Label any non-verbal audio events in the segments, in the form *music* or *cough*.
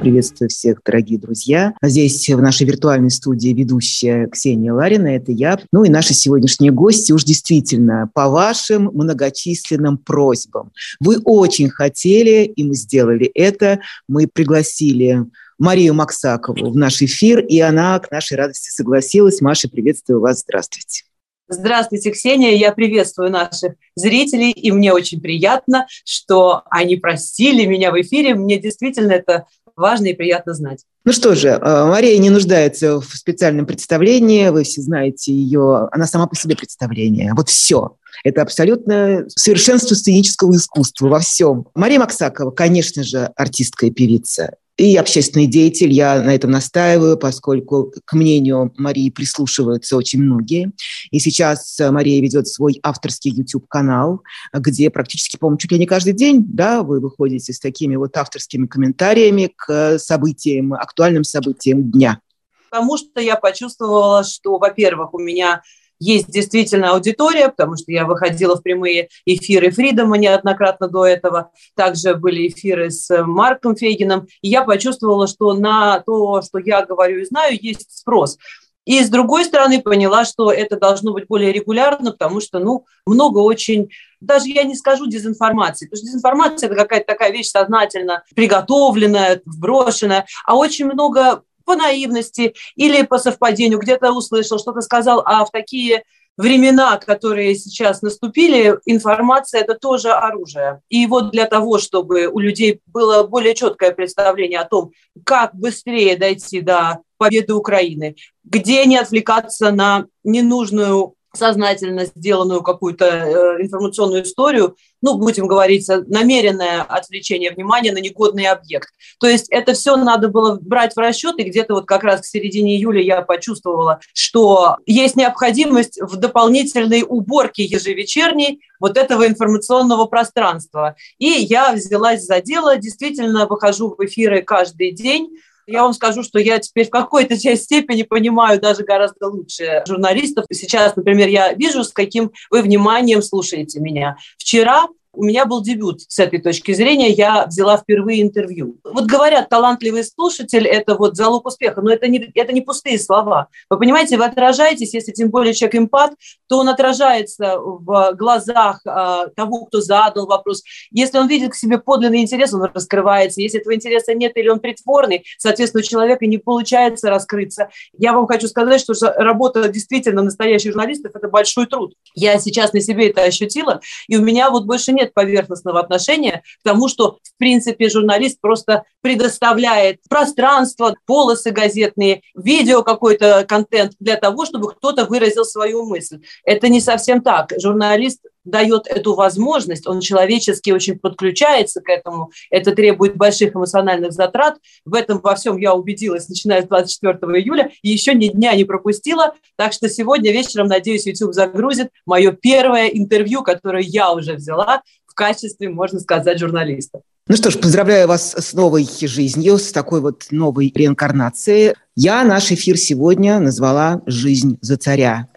Приветствую всех, дорогие друзья. Здесь в нашей виртуальной студии ведущая Ксения Ларина, это я. Ну и наши сегодняшние гости уж действительно по вашим многочисленным просьбам. Вы очень хотели, и мы сделали это. Мы пригласили Марию Максакову в наш эфир, и она к нашей радости согласилась. Маша, приветствую вас. Здравствуйте. Здравствуйте, Ксения. Я приветствую наших зрителей, и мне очень приятно, что они простили меня в эфире. Мне действительно это важно и приятно знать. Ну что же, э, Мария не нуждается в специальном представлении, вы все знаете ее, она сама по себе представление. Вот все. Это абсолютно совершенство сценического искусства во всем. Мария Максакова, конечно же, артистка и певица и общественный деятель. Я на этом настаиваю, поскольку к мнению Марии прислушиваются очень многие. И сейчас э, Мария ведет свой авторский YouTube-канал, где практически, по-моему, чуть ли не каждый день да, вы выходите с такими вот авторскими комментариями к событиям, актуальным событиям дня. Потому что я почувствовала, что, во-первых, у меня есть действительно аудитория, потому что я выходила в прямые эфиры Фридома неоднократно до этого. Также были эфиры с Марком Фейгином. И я почувствовала, что на то, что я говорю и знаю, есть спрос. И с другой стороны поняла, что это должно быть более регулярно, потому что, ну, много очень, даже я не скажу дезинформации, потому что дезинформация – это какая-то такая вещь сознательно приготовленная, вброшенная, а очень много по наивности или по совпадению, где-то услышал, что-то сказал, а в такие времена, которые сейчас наступили, информация – это тоже оружие. И вот для того, чтобы у людей было более четкое представление о том, как быстрее дойти до победы Украины, где не отвлекаться на ненужную сознательно сделанную какую-то э, информационную историю, ну, будем говорить, намеренное отвлечение внимания на негодный объект. То есть это все надо было брать в расчет, и где-то вот как раз к середине июля я почувствовала, что есть необходимость в дополнительной уборке ежевечерней вот этого информационного пространства. И я взялась за дело, действительно выхожу в эфиры каждый день, я вам скажу, что я теперь в какой-то *laughs* степени понимаю даже гораздо лучше журналистов. Сейчас, например, я вижу, с каким вы вниманием слушаете меня. Вчера у меня был дебют с этой точки зрения. Я взяла впервые интервью. Вот говорят, талантливый слушатель – это вот залог успеха, но это не, это не пустые слова. Вы понимаете, вы отражаетесь, если тем более человек эмпат, то он отражается в глазах э, того, кто задал вопрос. Если он видит к себе подлинный интерес, он раскрывается. Если этого интереса нет или он притворный, соответственно, у человека не получается раскрыться. Я вам хочу сказать, что работа действительно настоящих журналистов – это большой труд. Я сейчас на себе это ощутила, и у меня вот больше нет поверхностного отношения к тому, что, в принципе, журналист просто предоставляет пространство, полосы газетные, видео какой-то контент для того, чтобы кто-то выразил свою мысль. Это не совсем так. Журналист дает эту возможность, он человечески очень подключается к этому, это требует больших эмоциональных затрат. В этом во всем я убедилась, начиная с 24 июля, и еще ни дня не пропустила. Так что сегодня вечером, надеюсь, YouTube загрузит мое первое интервью, которое я уже взяла качестве, можно сказать, журналиста. Ну что ж, поздравляю вас с новой жизнью, с такой вот новой реинкарнацией. Я наш эфир сегодня назвала «Жизнь за царя»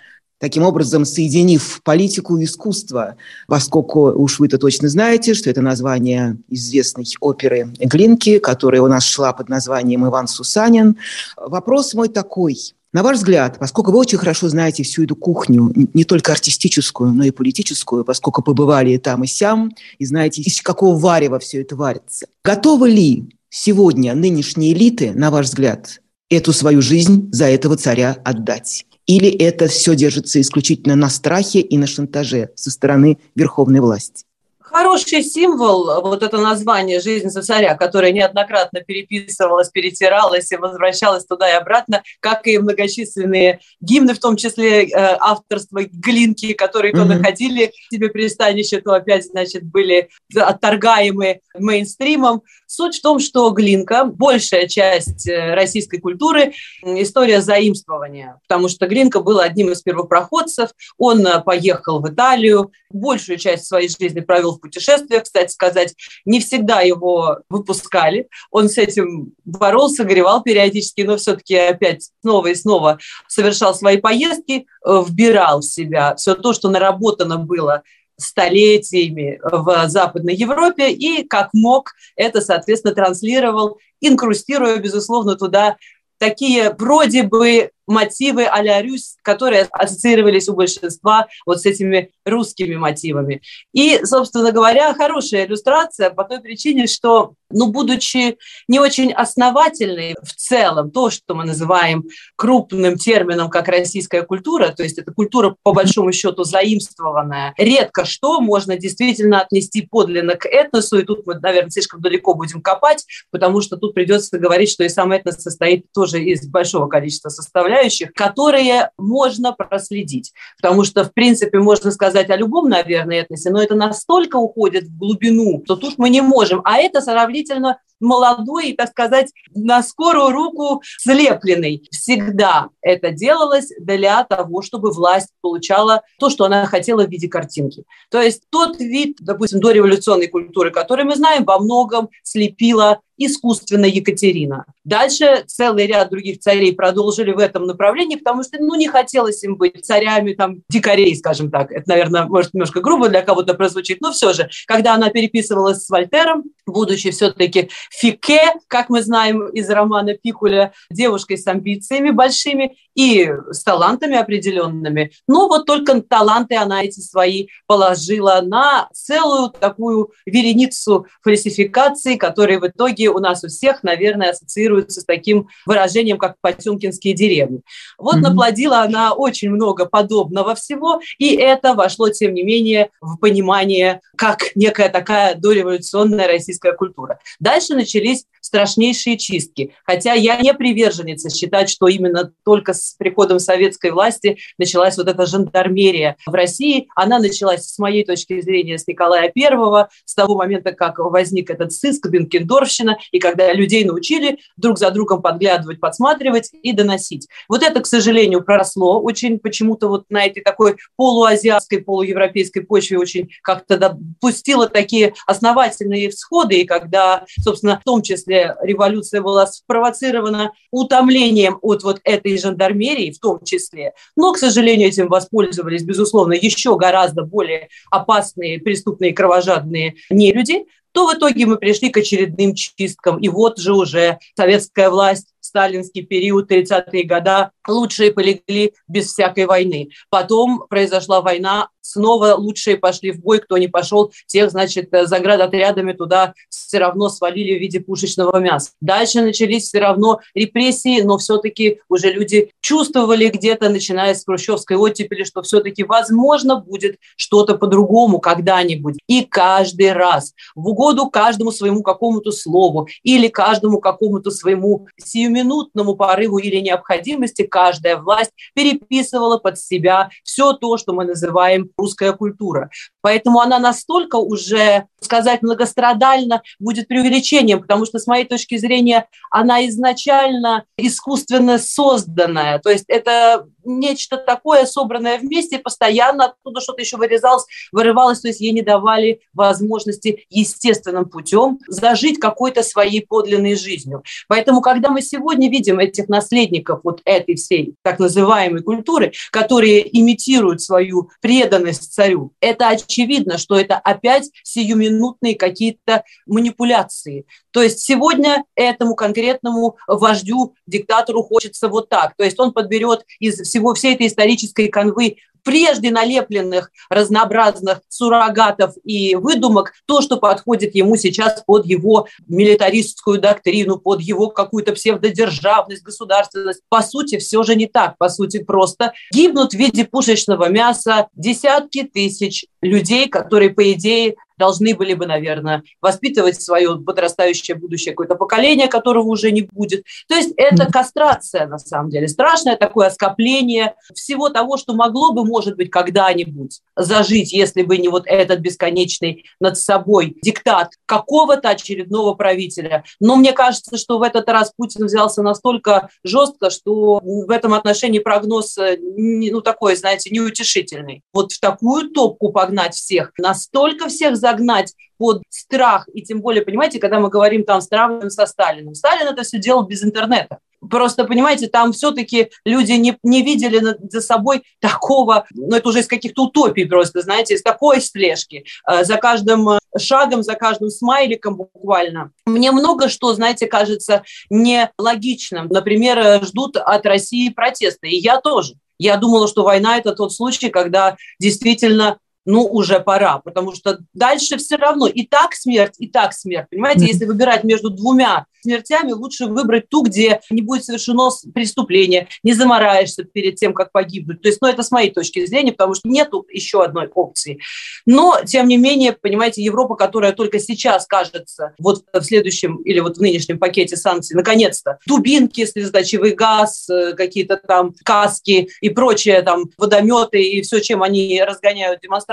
таким образом соединив политику и искусство, поскольку уж вы-то точно знаете, что это название известной оперы Глинки, которая у нас шла под названием «Иван Сусанин». Вопрос мой такой. На ваш взгляд, поскольку вы очень хорошо знаете всю эту кухню, не только артистическую, но и политическую, поскольку побывали и там, и сям, и знаете, из какого варева все это варится, готовы ли сегодня нынешние элиты, на ваш взгляд, эту свою жизнь за этого царя отдать? Или это все держится исключительно на страхе и на шантаже со стороны верховной власти? Хороший символ, вот это название «Жизнь за царя», которое неоднократно переписывалось, перетиралось и возвращалось туда и обратно, как и многочисленные гимны, в том числе э, авторства Глинки, которые то mm-hmm. находили себе пристанище, то опять, значит, были отторгаемы мейнстримом. Суть в том, что Глинка, большая часть э, российской культуры, история заимствования, потому что Глинка был одним из первопроходцев, он э, поехал в Италию, большую часть своей жизни провел в путешествиях, кстати сказать, не всегда его выпускали, он с этим боролся, горевал периодически, но все-таки опять снова и снова совершал свои поездки, э, вбирал в себя все то, что наработано было столетиями в Западной Европе и как мог это, соответственно, транслировал инкрустируя, безусловно, туда такие вроде бы мотивы а-ля Рюс, которые ассоциировались у большинства вот с этими русскими мотивами. И, собственно говоря, хорошая иллюстрация по той причине, что, ну, будучи не очень основательной в целом, то, что мы называем крупным термином, как российская культура, то есть это культура, по большому счету, заимствованная, редко что можно действительно отнести подлинно к этносу, и тут мы, наверное, слишком далеко будем копать, потому что тут придется говорить, что и сам этнос состоит тоже из большого количества составляющих, составляющих, которые можно проследить. Потому что, в принципе, можно сказать о любом, наверное, этносе, но это настолько уходит в глубину, что тут мы не можем. А это сравнительно молодой и, так сказать, на скорую руку слепленный. Всегда это делалось для того, чтобы власть получала то, что она хотела в виде картинки. То есть тот вид, допустим, дореволюционной культуры, который мы знаем, во многом слепила искусственно Екатерина. Дальше целый ряд других царей продолжили в этом направлении, потому что ну, не хотелось им быть царями там, дикарей, скажем так. Это, наверное, может немножко грубо для кого-то прозвучит, но все же, когда она переписывалась с Вольтером, будучи все-таки Фике, как мы знаем из романа Пикуля, девушкой с амбициями большими и с талантами определенными. Но вот только таланты она эти свои положила на целую такую вереницу фальсификаций, которые в итоге у нас у всех, наверное, ассоциируются с таким выражением, как «потемкинские деревни». Вот mm-hmm. наплодила она очень много подобного всего, и это вошло, тем не менее, в понимание, как некая такая дореволюционная российская культура. Дальше начались страшнейшие чистки. Хотя я не приверженница считать, что именно только с приходом советской власти началась вот эта жандармерия в России. Она началась, с моей точки зрения, с Николая I, с того момента, как возник этот сыск, Бенкендорфщина, и когда людей научили друг за другом подглядывать, подсматривать и доносить. Вот это, к сожалению, проросло очень почему-то вот на этой такой полуазиатской, полуевропейской почве очень как-то допустило такие основательные всходы, и когда, собственно, в том числе революция была спровоцирована утомлением от вот этой жандармерии в том числе. Но, к сожалению, этим воспользовались, безусловно, еще гораздо более опасные, преступные, кровожадные нелюди, то в итоге мы пришли к очередным чисткам. И вот же уже советская власть сталинский период, 30-е года, лучшие полегли без всякой войны. Потом произошла война, снова лучшие пошли в бой, кто не пошел, тех, значит, заградотрядами туда все равно свалили в виде пушечного мяса. Дальше начались все равно репрессии, но все-таки уже люди чувствовали где-то, начиная с хрущевской оттепели, что все-таки возможно будет что-то по-другому когда-нибудь. И каждый раз в угоду каждому своему какому-то слову или каждому какому-то своему сиюминутному порыву или необходимости каждая власть переписывала под себя все то, что мы называем русская культура. Поэтому она настолько уже, сказать многострадально, будет преувеличением, потому что, с моей точки зрения, она изначально искусственно созданная. То есть это нечто такое, собранное вместе, постоянно оттуда что-то еще вырезалось, вырывалось, то есть ей не давали возможности естественным путем зажить какой-то своей подлинной жизнью. Поэтому, когда мы сегодня видим этих наследников вот этой всей так называемой культуры, которые имитируют свою преданность царю, это очевидно, что это опять сиюминутные какие-то манипуляции. То есть сегодня этому конкретному вождю, диктатору хочется вот так. То есть он подберет из всего всей этой исторической канвы прежде налепленных разнообразных суррогатов и выдумок то, что подходит ему сейчас под его милитаристскую доктрину, под его какую-то псевдодержавность, государственность. По сути, все же не так. По сути, просто гибнут в виде пушечного мяса десятки тысяч людей, которые, по идее, должны были бы, наверное, воспитывать свое подрастающее будущее какое-то поколение, которого уже не будет. То есть это кастрация, на самом деле, страшное такое скопление всего того, что могло бы, может быть, когда-нибудь зажить, если бы не вот этот бесконечный над собой диктат какого-то очередного правителя. Но мне кажется, что в этот раз Путин взялся настолько жестко, что в этом отношении прогноз, э, ну, такой, знаете, неутешительный. Вот в такую топку погнать всех, настолько всех за загнать под страх, и тем более, понимаете, когда мы говорим там сравниваем со Сталином. Сталин это все делал без интернета. Просто, понимаете, там все-таки люди не, не видели за собой такого, ну это уже из каких-то утопий просто, знаете, из такой слежки. Э, за каждым э, шагом, за каждым смайликом буквально. Мне много что, знаете, кажется нелогичным. Например, э, ждут от России протеста, и я тоже. Я думала, что война – это тот случай, когда действительно ну, уже пора, потому что дальше все равно и так смерть, и так смерть. Понимаете, если выбирать между двумя смертями, лучше выбрать ту, где не будет совершено преступление, не замораешься перед тем, как погибнуть. То есть, ну, это с моей точки зрения, потому что нету еще одной опции. Но, тем не менее, понимаете, Европа, которая только сейчас кажется, вот в следующем или вот в нынешнем пакете санкций, наконец-то, дубинки, слезоточивый газ, э, какие-то там каски и прочее, там, водометы и все, чем они разгоняют демонстрации.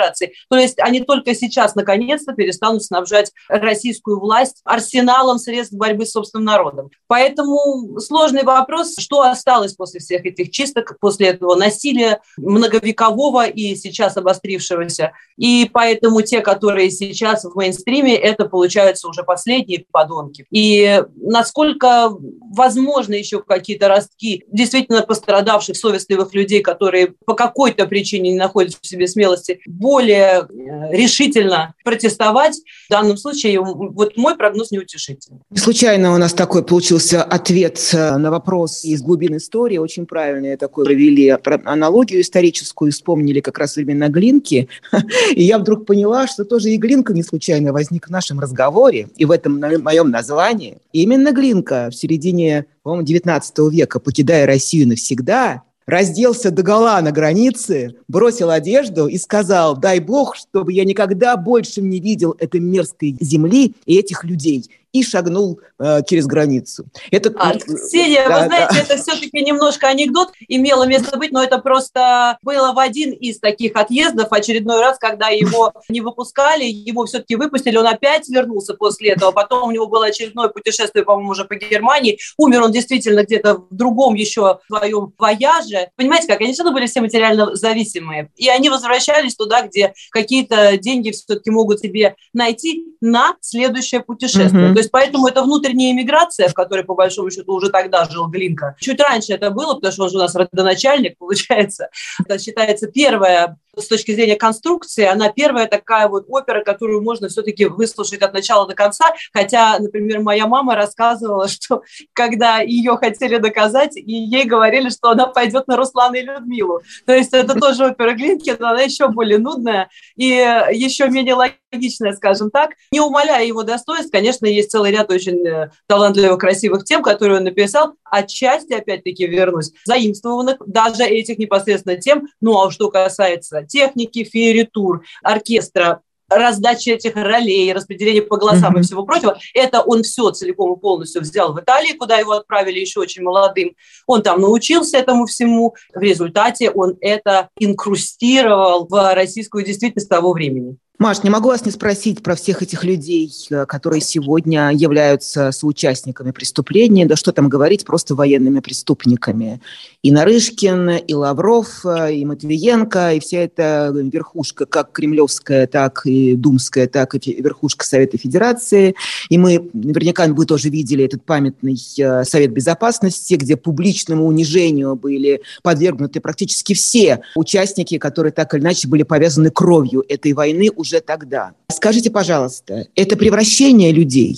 То есть они только сейчас, наконец-то, перестанут снабжать российскую власть арсеналом средств борьбы с собственным народом. Поэтому сложный вопрос, что осталось после всех этих чисток, после этого насилия многовекового и сейчас обострившегося. И поэтому те, которые сейчас в мейнстриме, это получаются уже последние подонки. И насколько возможно еще какие-то ростки действительно пострадавших, совестливых людей, которые по какой-то причине не находят в себе смелости более э, решительно протестовать, в данном случае вот мой прогноз неутешительный. Не случайно у нас такой получился ответ э, на вопрос из глубин истории. Очень правильно такой провели аналогию историческую, вспомнили как раз именно Глинки. *laughs* И я вдруг поняла, что тоже и Глинка не случайно возник в нашем разговоре и в этом моем названии. Именно Глинка в середине, по-моему, 19 века, покидая Россию навсегда, разделся догола на границе, бросил одежду и сказал, дай бог, чтобы я никогда больше не видел этой мерзкой земли и этих людей и шагнул э, через границу. Это, а, Ксения, да, вы знаете, да. это все-таки немножко анекдот, имело место быть, но это просто было в один из таких отъездов, очередной раз, когда его *laughs* не выпускали, его все-таки выпустили, он опять вернулся после этого, потом у него было очередное путешествие, по-моему, уже по Германии, умер он действительно где-то в другом еще своем вояже. Понимаете, как они все равно были все материально зависимые, и они возвращались туда, где какие-то деньги все-таки могут себе найти на следующее путешествие. Mm-hmm. То есть поэтому это внутренняя иммиграция, в которой, по большому счету, уже тогда жил Глинка. Чуть раньше это было, потому что он же у нас родоначальник, получается. Это считается первая с точки зрения конструкции, она первая такая вот опера, которую можно все-таки выслушать от начала до конца. Хотя, например, моя мама рассказывала, *laughs* что когда ее хотели доказать, и ей говорили, что она пойдет на Руслана и Людмилу. То есть это тоже опера Глинки, но она еще более нудная и еще менее логичная, скажем так. Не умаляя его достоинств, конечно, есть целый ряд очень э, талантливых, красивых тем, которые он написал. Отчасти, опять-таки, вернусь, заимствованных даже этих непосредственно тем. Ну, а что касается техники, фееритур, оркестра, раздачи этих ролей, распределение по голосам mm-hmm. и всего прочего. Это он все целиком и полностью взял в Италии, куда его отправили еще очень молодым. Он там научился этому всему. В результате он это инкрустировал в российскую действительность того времени. Маш, не могу вас не спросить про всех этих людей, э, которые сегодня являются соучастниками преступления, да что там говорить, просто военными преступниками. И Нарышкин, и Лавров, э, и Матвиенко, и вся эта верхушка, как кремлевская, так и думская, так и верхушка Совета Федерации. И мы, наверняка вы тоже видели этот памятный э, Совет Безопасности, где публичному унижению были подвергнуты практически все участники, которые так или иначе были повязаны кровью этой войны уже тогда. Скажите, пожалуйста, это превращение людей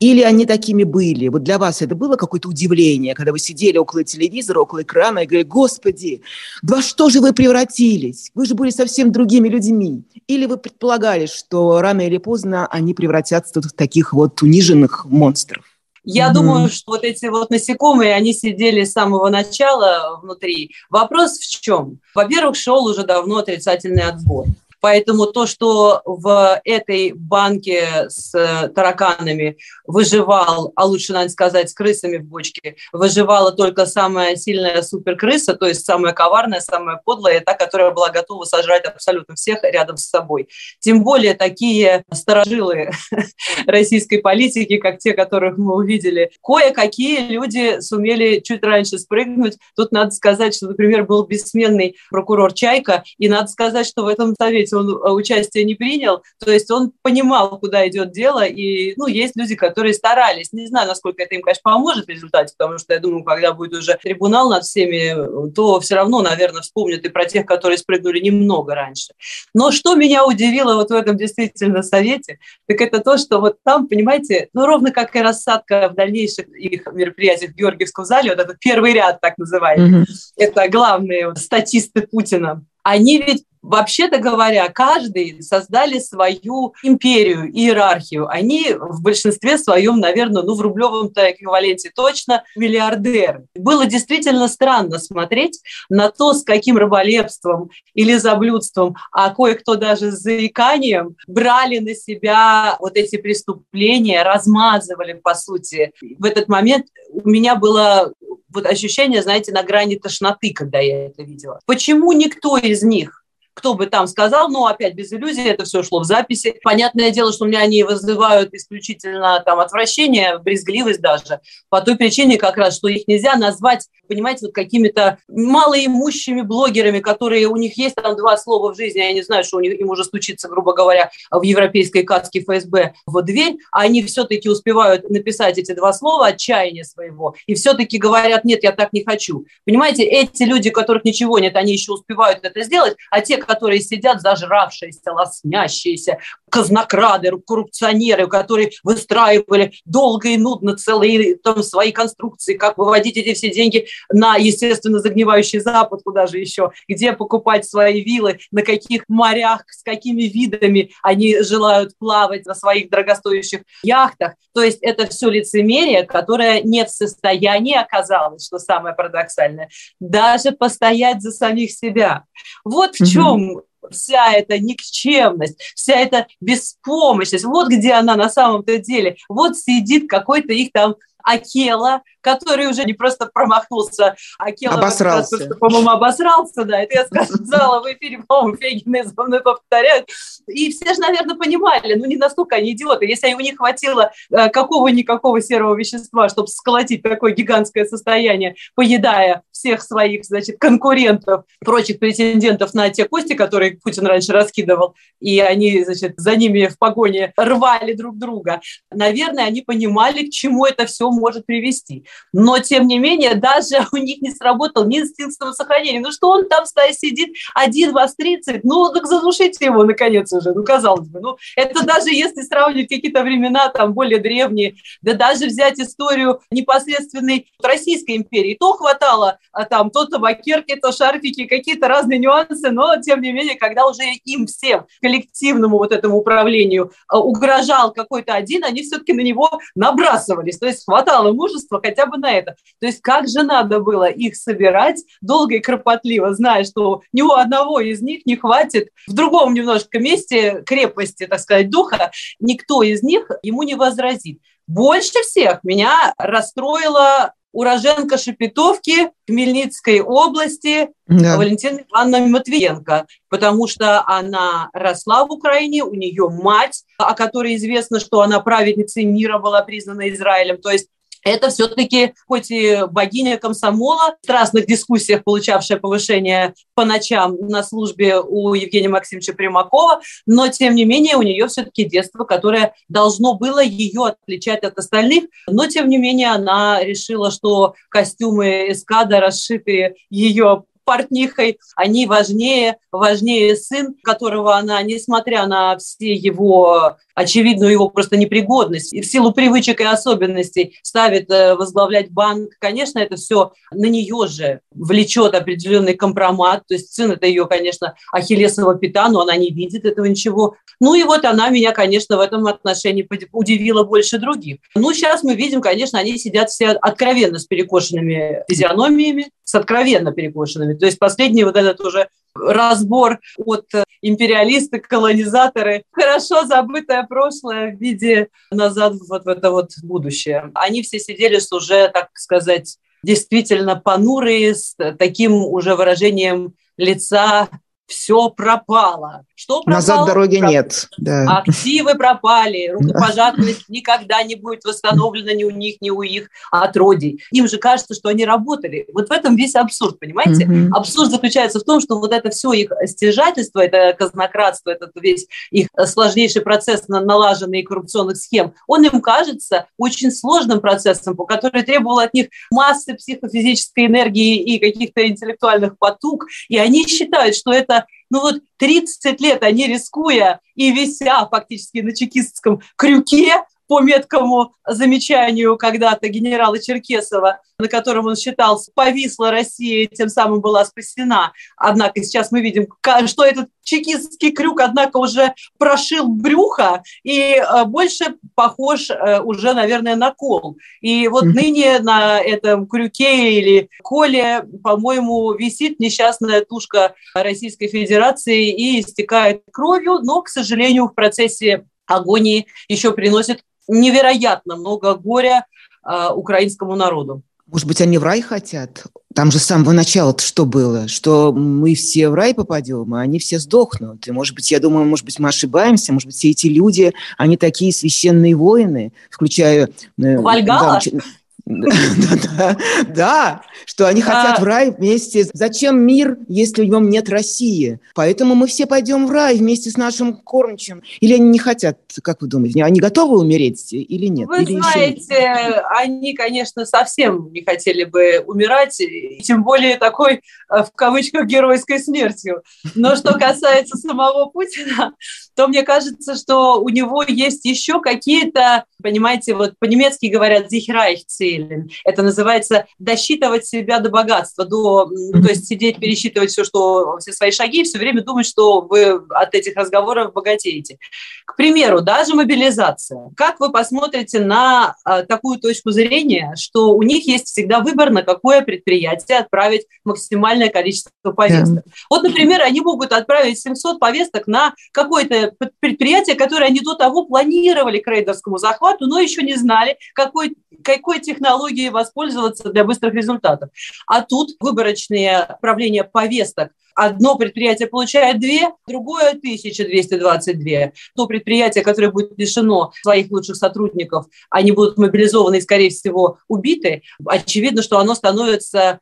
или они такими были? Вот для вас это было какое-то удивление, когда вы сидели около телевизора, около экрана и говорили, господи, во что же вы превратились? Вы же были совсем другими людьми. Или вы предполагали, что рано или поздно они превратятся в таких вот униженных монстров? Я mm-hmm. думаю, что вот эти вот насекомые, они сидели с самого начала внутри. Вопрос в чем? Во-первых, шел уже давно отрицательный отбор. Поэтому то, что в этой банке с э, тараканами выживал, а лучше, надо сказать, с крысами в бочке, выживала только самая сильная суперкрыса, то есть самая коварная, самая подлая, та, которая была готова сожрать абсолютно всех рядом с собой. Тем более такие сторожилы *laughs* российской политики, как те, которых мы увидели, кое-какие люди сумели чуть раньше спрыгнуть. Тут надо сказать, что, например, был бессменный прокурор Чайка, и надо сказать, что в этом совете говорите, он э, участие не принял, то есть он понимал, куда идет дело, и, ну, есть люди, которые старались. Не знаю, насколько это им, конечно, поможет в результате, потому что, я думаю, когда будет уже трибунал над всеми, то все равно, наверное, вспомнят и про тех, которые спрыгнули немного раньше. Но что меня удивило вот в этом действительно совете, так это то, что вот там, понимаете, ну, ровно как и рассадка в дальнейших их мероприятиях в Георгиевском зале, вот этот первый ряд, так называемый, mm-hmm. это главные вот, статисты Путина, они ведь Вообще-то говоря, каждый создали свою империю, иерархию. Они в большинстве своем, наверное, ну в рублевом-то эквиваленте точно миллиардеры. Было действительно странно смотреть на то, с каким раболепством или заблюдством, а кое-кто даже с заиканием брали на себя вот эти преступления, размазывали, по сути. В этот момент у меня было вот ощущение, знаете, на грани тошноты, когда я это видела. Почему никто из них кто бы там сказал, но опять без иллюзий, это все шло в записи. Понятное дело, что у меня они вызывают исключительно там отвращение, брезгливость даже, по той причине как раз, что их нельзя назвать, понимаете, вот какими-то малоимущими блогерами, которые у них есть там два слова в жизни, я не знаю, что у них, им уже стучится, грубо говоря, в европейской каске ФСБ в дверь, а они все-таки успевают написать эти два слова отчаяния своего, и все-таки говорят, нет, я так не хочу. Понимаете, эти люди, у которых ничего нет, они еще успевают это сделать, а те, которые сидят зажравшиеся, лоснящиеся, казнокрады, коррупционеры, которые выстраивали долго и нудно целые там, свои конструкции, как выводить эти все деньги на, естественно, загнивающий Запад, куда же еще, где покупать свои виллы, на каких морях, с какими видами они желают плавать на своих дорогостоящих яхтах. То есть это все лицемерие, которое не в состоянии оказалось, что самое парадоксальное, даже постоять за самих себя. Вот в чем чем вся эта никчемность, вся эта беспомощность, вот где она на самом-то деле. Вот сидит какой-то их там Акела, который уже не просто промахнулся, Акела, обосрался. Раз, по-моему, обосрался, да, это я сказала в эфире, по-моему, Фегины за мной повторяют. И все же, наверное, понимали, ну не настолько они идиоты, если у них хватило э, какого-никакого серого вещества, чтобы сколотить такое гигантское состояние, поедая всех своих, значит, конкурентов, прочих претендентов на те кости, которые Путин раньше раскидывал, и они, значит, за ними в погоне рвали друг друга. Наверное, они понимали, к чему это все может привести. Но, тем не менее, даже *laughs* у них не сработал ни инстинкт самосохранения. Ну что он там стоит, сидит один в 30, ну так задушите его, наконец уже, ну казалось бы. Ну это даже если сравнивать какие-то времена там более древние, да даже взять историю непосредственной Российской империи, то хватало а, там то табакерки, то шарфики, какие-то разные нюансы, но тем не менее, когда уже им всем, коллективному вот этому управлению а, угрожал какой-то один, они все-таки на него набрасывались. То есть хватало мужества хотя бы на это. То есть как же надо было их собирать долго и кропотливо, зная, что ни у одного из них не хватит в другом немножко месте крепости, так сказать, духа, никто из них ему не возразит. Больше всех меня расстроила уроженка Шепетовки Хмельницкой области да. Валентина Ивановна Матвиенко, потому что она росла в Украине, у нее мать, о которой известно, что она праведницей мира была признана Израилем, то есть это все-таки, хоть и богиня комсомола, в страстных дискуссиях получавшая повышение по ночам на службе у Евгения Максимовича Примакова, но, тем не менее, у нее все-таки детство, которое должно было ее отличать от остальных, но, тем не менее, она решила, что костюмы эскада, расшитые ее портнихой, они важнее, важнее сын, которого она, несмотря на все его очевидную его просто непригодность, и в силу привычек и особенностей ставит э, возглавлять банк, конечно, это все на нее же влечет определенный компромат, то есть сын это ее, конечно, ахиллесова пята, но она не видит этого ничего. Ну и вот она меня, конечно, в этом отношении удивила больше других. Ну, сейчас мы видим, конечно, они сидят все откровенно с перекошенными физиономиями, с откровенно перекошенными. То есть последний вот этот уже разбор от империалисты, колонизаторы, хорошо забытое прошлое в виде назад вот в это вот будущее. Они все сидели с уже, так сказать, действительно понурые, с таким уже выражением лица все пропало, Что пропало? Назад дороги Проп... нет. Да. Активы пропали, рукопожатность никогда не будет восстановлена ни у них, ни у их отродий. Им же кажется, что они работали. Вот в этом весь абсурд, понимаете? Угу. Абсурд заключается в том, что вот это все их стяжательство, это казнократство, этот весь их сложнейший процесс налаженных коррупционных схем, он им кажется очень сложным процессом, который требовал от них массы психофизической энергии и каких-то интеллектуальных потуг, и они считают, что это ну вот 30 лет они, рискуя и вися фактически на чекистском крюке, по меткому замечанию когда-то генерала Черкесова, на котором он считал, повисла Россия, и тем самым была спасена. Однако сейчас мы видим, что этот чекистский крюк, однако, уже прошил брюхо и э, больше похож э, уже, наверное, на кол. И вот ныне на этом крюке или коле, по-моему, висит несчастная тушка Российской Федерации и истекает кровью, но, к сожалению, в процессе агонии еще приносит невероятно много горя э, украинскому народу. Может быть, они в рай хотят? Там же с самого начала что было? Что мы все в рай попадем, а они все сдохнут. И, может быть, я думаю, может быть, мы ошибаемся, может быть, все эти люди, они такие священные воины, включая... Э, Вальгала? Да, *laughs* Да, что они хотят в рай вместе. Зачем мир, если в нем нет России? Поэтому мы все пойдем в рай вместе с нашим кормчим. Или они не хотят, как вы думаете, они готовы умереть или нет? Вы знаете, они, конечно, совсем не хотели бы умирать, тем более такой, э, в кавычках, геройской смертью. Но что касается самого Путина, то мне кажется, что у него есть еще какие-то, понимаете, вот по-немецки говорят «Zichrreichzählen». Это называется досчитывать себя до богатства, до, то есть сидеть, пересчитывать все, что, все свои шаги, и все время думать, что вы от этих разговоров богатеете. К примеру, даже мобилизация. Как вы посмотрите на а, такую точку зрения, что у них есть всегда выбор, на какое предприятие отправить максимальное количество повесток? Yeah. Вот, например, они могут отправить 700 повесток на какой-то предприятия, которые они до того планировали к рейдерскому захвату, но еще не знали, какой, какой технологией воспользоваться для быстрых результатов. А тут выборочные отправления повесток Одно предприятие получает две, другое 1222. То предприятие, которое будет лишено своих лучших сотрудников, они будут мобилизованы и, скорее всего, убиты, очевидно, что оно становится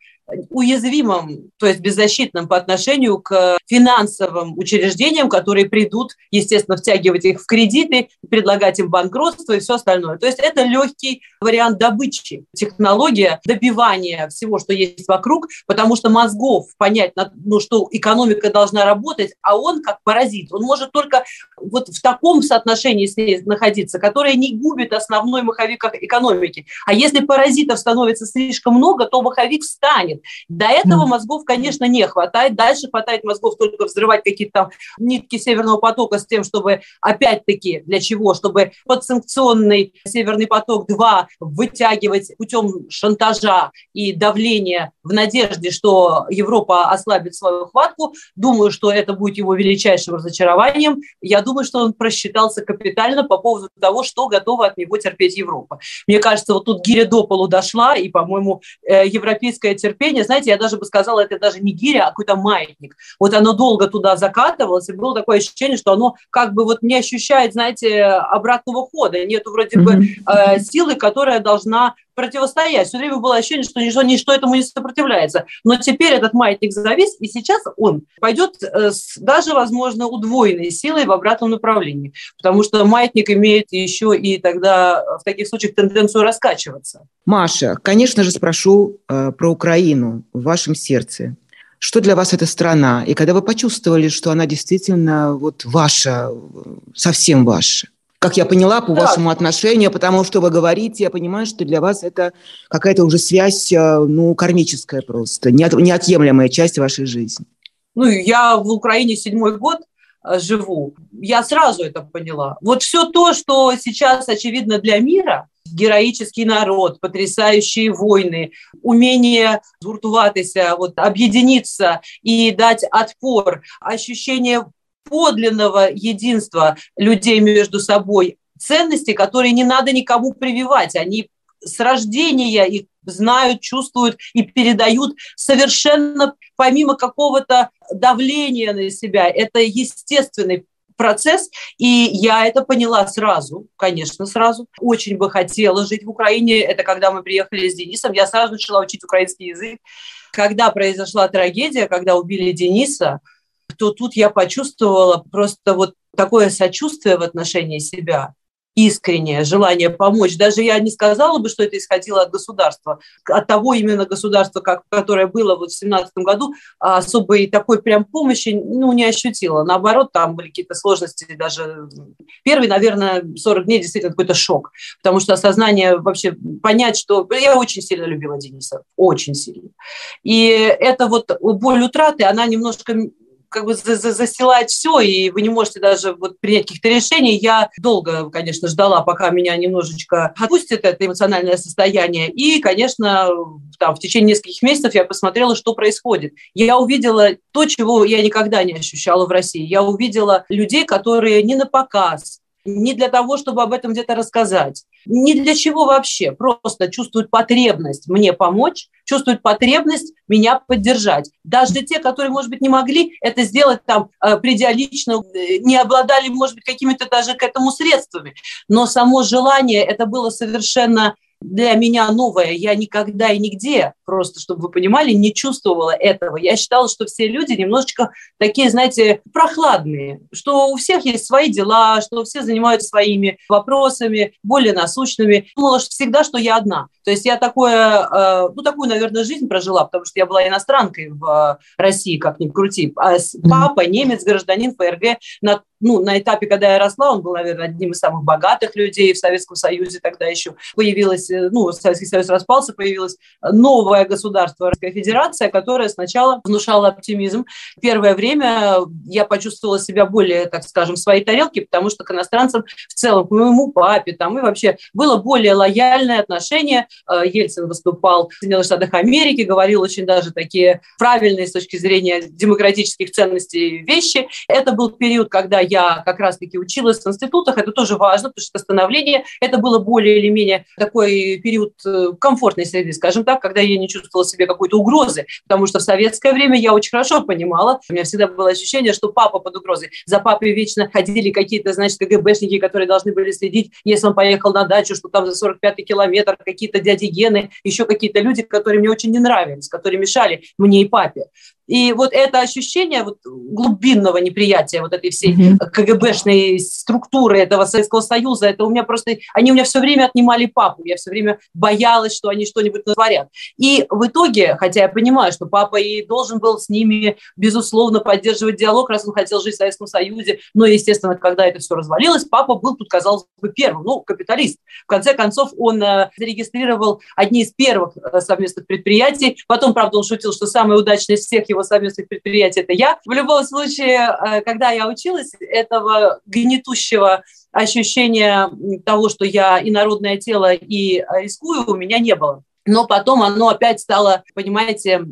уязвимым, то есть беззащитным по отношению к финансовым учреждениям, которые придут, естественно, втягивать их в кредиты, предлагать им банкротство и все остальное. То есть это легкий вариант добычи, технология добивания всего, что есть вокруг, потому что мозгов понять, ну, что экономика должна работать, а он как паразит, он может только вот в таком соотношении с ней находиться, которое не губит основной маховик экономики. А если паразитов становится слишком много, то маховик встанет. До этого мозгов, конечно, не хватает. Дальше хватает мозгов только взрывать какие-то там нитки Северного потока с тем, чтобы опять-таки для чего? Чтобы подсанкционный Северный поток-2 вытягивать путем шантажа и давления в надежде, что Европа ослабит свою хватку. Думаю, что это будет его величайшим разочарованием. Я думаю, что он просчитался капитально по поводу того, что готова от него терпеть Европа. Мне кажется, вот тут гиря до полу дошла, и, по-моему, э, европейское терпение движение, знаете, я даже бы сказала, это даже не гиря, а какой-то маятник. Вот оно долго туда закатывалось, и было такое ощущение, что оно как бы вот не ощущает, знаете, обратного хода. Нету вроде mm-hmm. бы э, силы, которая должна противостоять. Все время было ощущение, что ничто, ничто этому не сопротивляется. Но теперь этот маятник завис, и сейчас он пойдет э, с даже, возможно, удвоенной силой в обратном направлении. Потому что маятник имеет еще и тогда в таких случаях тенденцию раскачиваться. Маша, конечно же, спрошу э, про Украину в вашем сердце. Что для вас эта страна? И когда вы почувствовали, что она действительно вот ваша, совсем ваша? Как я поняла по да. вашему отношению, потому что вы говорите, я понимаю, что для вас это какая-то уже связь, э, ну, кармическая просто, неотъемлемая часть вашей жизни. Ну, я в Украине седьмой год э, живу, я сразу это поняла. Вот все то, что сейчас очевидно для мира, героический народ, потрясающие войны, умение згуртуватися, вот, объединиться и дать отпор, ощущение подлинного единства людей между собой, ценности, которые не надо никому прививать, они с рождения их знают, чувствуют и передают совершенно помимо какого-то давления на себя. Это естественный процесс, и я это поняла сразу, конечно, сразу. Очень бы хотела жить в Украине. Это когда мы приехали с Денисом, я сразу начала учить украинский язык. Когда произошла трагедия, когда убили Дениса, то тут я почувствовала просто вот такое сочувствие в отношении себя искреннее желание помочь. Даже я не сказала бы, что это исходило от государства, от того именно государства, как, которое было вот в 2017 году, а особой такой прям помощи ну, не ощутила. Наоборот, там были какие-то сложности даже. Первый, наверное, 40 дней действительно какой-то шок, потому что осознание вообще понять, что я очень сильно любила Дениса, очень сильно. И это вот боль утраты, она немножко как бы застилает все, и вы не можете даже вот принять каких-то решений. Я долго, конечно, ждала, пока меня немножечко отпустит это эмоциональное состояние. И, конечно, там, в течение нескольких месяцев я посмотрела, что происходит. Я увидела то, чего я никогда не ощущала в России. Я увидела людей, которые не на показ, не для того, чтобы об этом где-то рассказать, ни для чего вообще, просто чувствуют потребность мне помочь, чувствуют потребность меня поддержать. Даже те, которые, может быть, не могли это сделать там, э, придя лично, э, не обладали, может быть, какими-то даже к этому средствами, но само желание, это было совершенно для меня новое. Я никогда и нигде, просто чтобы вы понимали, не чувствовала этого. Я считала, что все люди немножечко такие, знаете, прохладные, что у всех есть свои дела, что все занимаются своими вопросами, более насущными. Думала что всегда, что я одна. То есть я такое, э, ну, такую, наверное, жизнь прожила, потому что я была иностранкой в России, как ни крути. А папа немец, гражданин ФРГ, на ну, на этапе, когда я росла, он был, наверное, одним из самых богатых людей в Советском Союзе тогда еще. Появилась, э, ну, Советский Союз распался, появилось новое государство, Российская Федерация, которая сначала внушала оптимизм. Первое время я почувствовала себя более, так скажем, в своей тарелке, потому что к иностранцам в целом, к моему папе, там, и вообще было более лояльное отношение. Э, Ельцин выступал в Соединенных Штатах Америки, говорил очень даже такие правильные с точки зрения демократических ценностей вещи. Это был период, когда я как раз-таки училась в институтах, это тоже важно, потому что становление, это было более или менее такой период э, комфортной среды, скажем так, когда я не чувствовала себе какой-то угрозы, потому что в советское время я очень хорошо понимала, у меня всегда было ощущение, что папа под угрозой. За папой вечно ходили какие-то, значит, КГБшники, которые должны были следить, если он поехал на дачу, что там за 45-й километр какие-то дяди Гены, еще какие-то люди, которые мне очень не нравились, которые мешали мне и папе. И вот это ощущение вот глубинного неприятия вот этой всей mm-hmm. КГБшной структуры этого Советского Союза, это у меня просто, они у меня все время отнимали папу, я все время боялась, что они что-нибудь натворят. И в итоге, хотя я понимаю, что папа и должен был с ними, безусловно, поддерживать диалог, раз он хотел жить в Советском Союзе, но, естественно, когда это все развалилось, папа был тут, казалось бы, первым, ну, капиталист. В конце концов, он э, зарегистрировал одни из первых э, совместных предприятий, потом, правда, он шутил, что самое удачное из всех его его совместных предприятий, это я. В любом случае, э, когда я училась, этого гнетущего ощущения того, что я и народное тело, и э, рискую, у меня не было но потом оно опять стало, понимаете,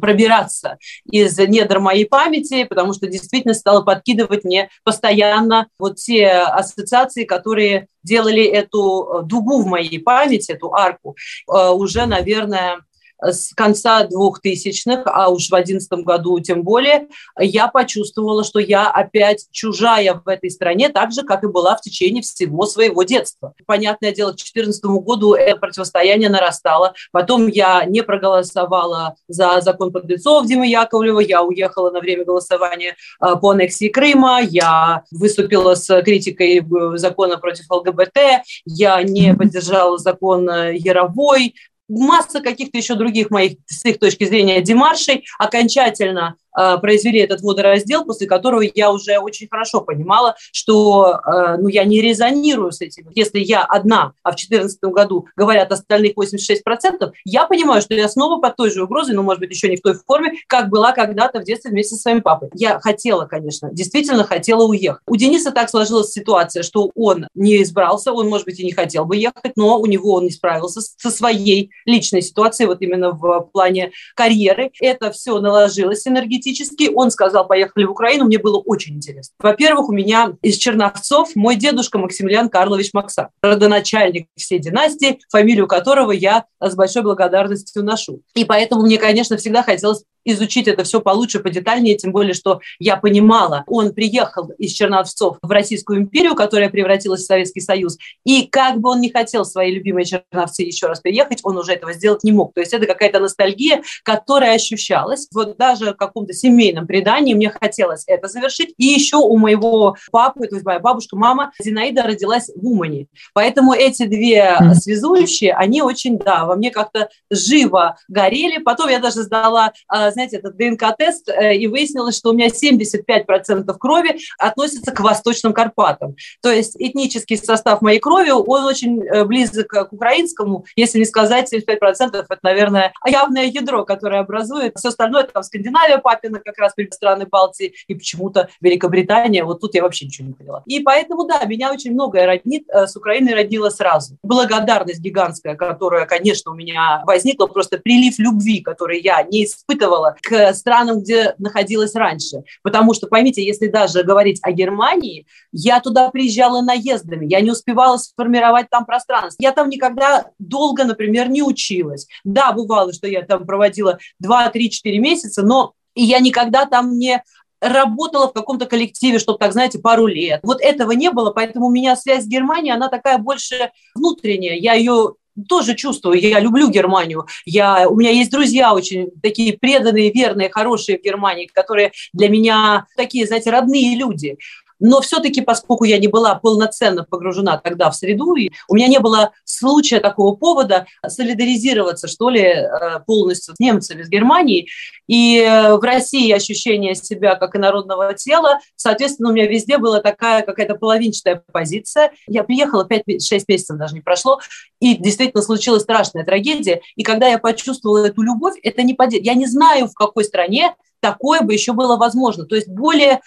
пробираться из недр моей памяти, потому что действительно стало подкидывать мне постоянно вот те ассоциации, которые делали эту э, дугу в моей памяти, эту арку, уже, наверное, с конца 2000-х, а уж в 2011 году тем более, я почувствовала, что я опять чужая в этой стране, так же, как и была в течение всего своего детства. Понятное дело, к 2014 году это противостояние нарастало. Потом я не проголосовала за закон подлецов Димы Яковлева, я уехала на время голосования а, по аннексии Крыма, я выступила с критикой закона против ЛГБТ, я не поддержала закон э, Яровой, масса каких-то еще других моих, с их точки зрения, демаршей окончательно произвели этот водораздел, после которого я уже очень хорошо понимала, что э, ну, я не резонирую с этим. Если я одна, а в 2014 году говорят остальных 86%, я понимаю, что я снова под той же угрозой, но, может быть, еще не в той форме, как была когда-то в детстве вместе со своим папой. Я хотела, конечно, действительно хотела уехать. У Дениса так сложилась ситуация, что он не избрался, он, может быть, и не хотел бы ехать, но у него он не справился со своей личной ситуацией, вот именно в плане карьеры. Это все наложилось энергетически теоретически он сказал, поехали в Украину, мне было очень интересно. Во-первых, у меня из Черновцов мой дедушка Максимилиан Карлович Макса, родоначальник всей династии, фамилию которого я с большой благодарностью ношу. И поэтому мне, конечно, всегда хотелось изучить это все получше, подетальнее, тем более, что я понимала, он приехал из Черновцов в Российскую империю, которая превратилась в Советский Союз, и как бы он не хотел свои любимые Черновцы еще раз приехать, он уже этого сделать не мог. То есть это какая-то ностальгия, которая ощущалась. Вот даже в каком-то семейном предании мне хотелось это завершить. И еще у моего папы, то есть моя бабушка, мама Зинаида родилась в Умане. Поэтому эти две связующие, они очень, да, во мне как-то живо горели. Потом я даже сдала а, знаете, этот ДНК-тест, э, и выяснилось, что у меня 75% крови относится к Восточным Карпатам. То есть этнический состав моей крови, он очень э, близок к украинскому, если не сказать 75%, это, наверное, явное ядро, которое образует. Все остальное, там, Скандинавия, папина, как раз страны Балтии, и почему-то Великобритания, вот тут я вообще ничего не поняла. И поэтому, да, меня очень многое роднит, э, с Украиной роднила сразу. Благодарность гигантская, которая, конечно, у меня возникла, просто прилив любви, который я не испытывала приехала к странам, где находилась раньше. Потому что, поймите, если даже говорить о Германии, я туда приезжала наездами, я не успевала сформировать там пространство. Я там никогда долго, например, не училась. Да, бывало, что я там проводила 2-3-4 месяца, но я никогда там не работала в каком-то коллективе, чтобы, так знаете, пару лет. Вот этого не было, поэтому у меня связь с Германией, она такая больше внутренняя. Я ее тоже чувствую, я люблю Германию. Я, у меня есть друзья очень такие преданные, верные, хорошие в Германии, которые для меня такие, знаете, родные люди. Но все-таки, поскольку я не была полноценно погружена тогда в среду, и у меня не было случая такого повода солидаризироваться, что ли, э, полностью с немцами, с Германией. И э, в России ощущение себя как инородного тела, соответственно, у меня везде была такая какая-то половинчатая позиция. Я приехала 5-6 месяцев даже не прошло, и действительно случилась страшная трагедия. И когда я почувствовала эту любовь, это не под... Я не знаю, в какой стране такое бы еще было возможно. То есть более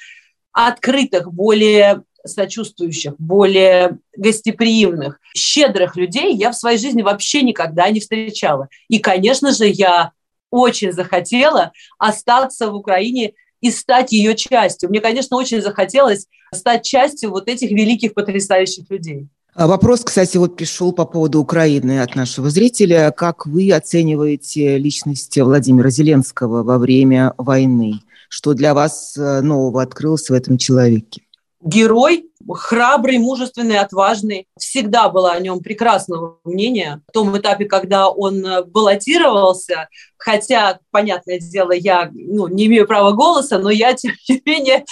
открытых, более сочувствующих, более гостеприимных, щедрых людей я в своей жизни вообще никогда не встречала. И, конечно же, я очень захотела остаться в Украине и стать ее частью. Мне, конечно, очень захотелось стать частью вот этих великих, потрясающих людей. А вопрос, кстати, вот пришел по поводу Украины от нашего зрителя. Как вы оцениваете личность Владимира Зеленского во время войны? Что для вас э, нового открылось в этом человеке? Герой, храбрый, мужественный, отважный. Всегда было о нем прекрасного мнения. В том этапе, когда он э, баллотировался, хотя, понятное дело, я ну, не имею права голоса, но я, тем не менее,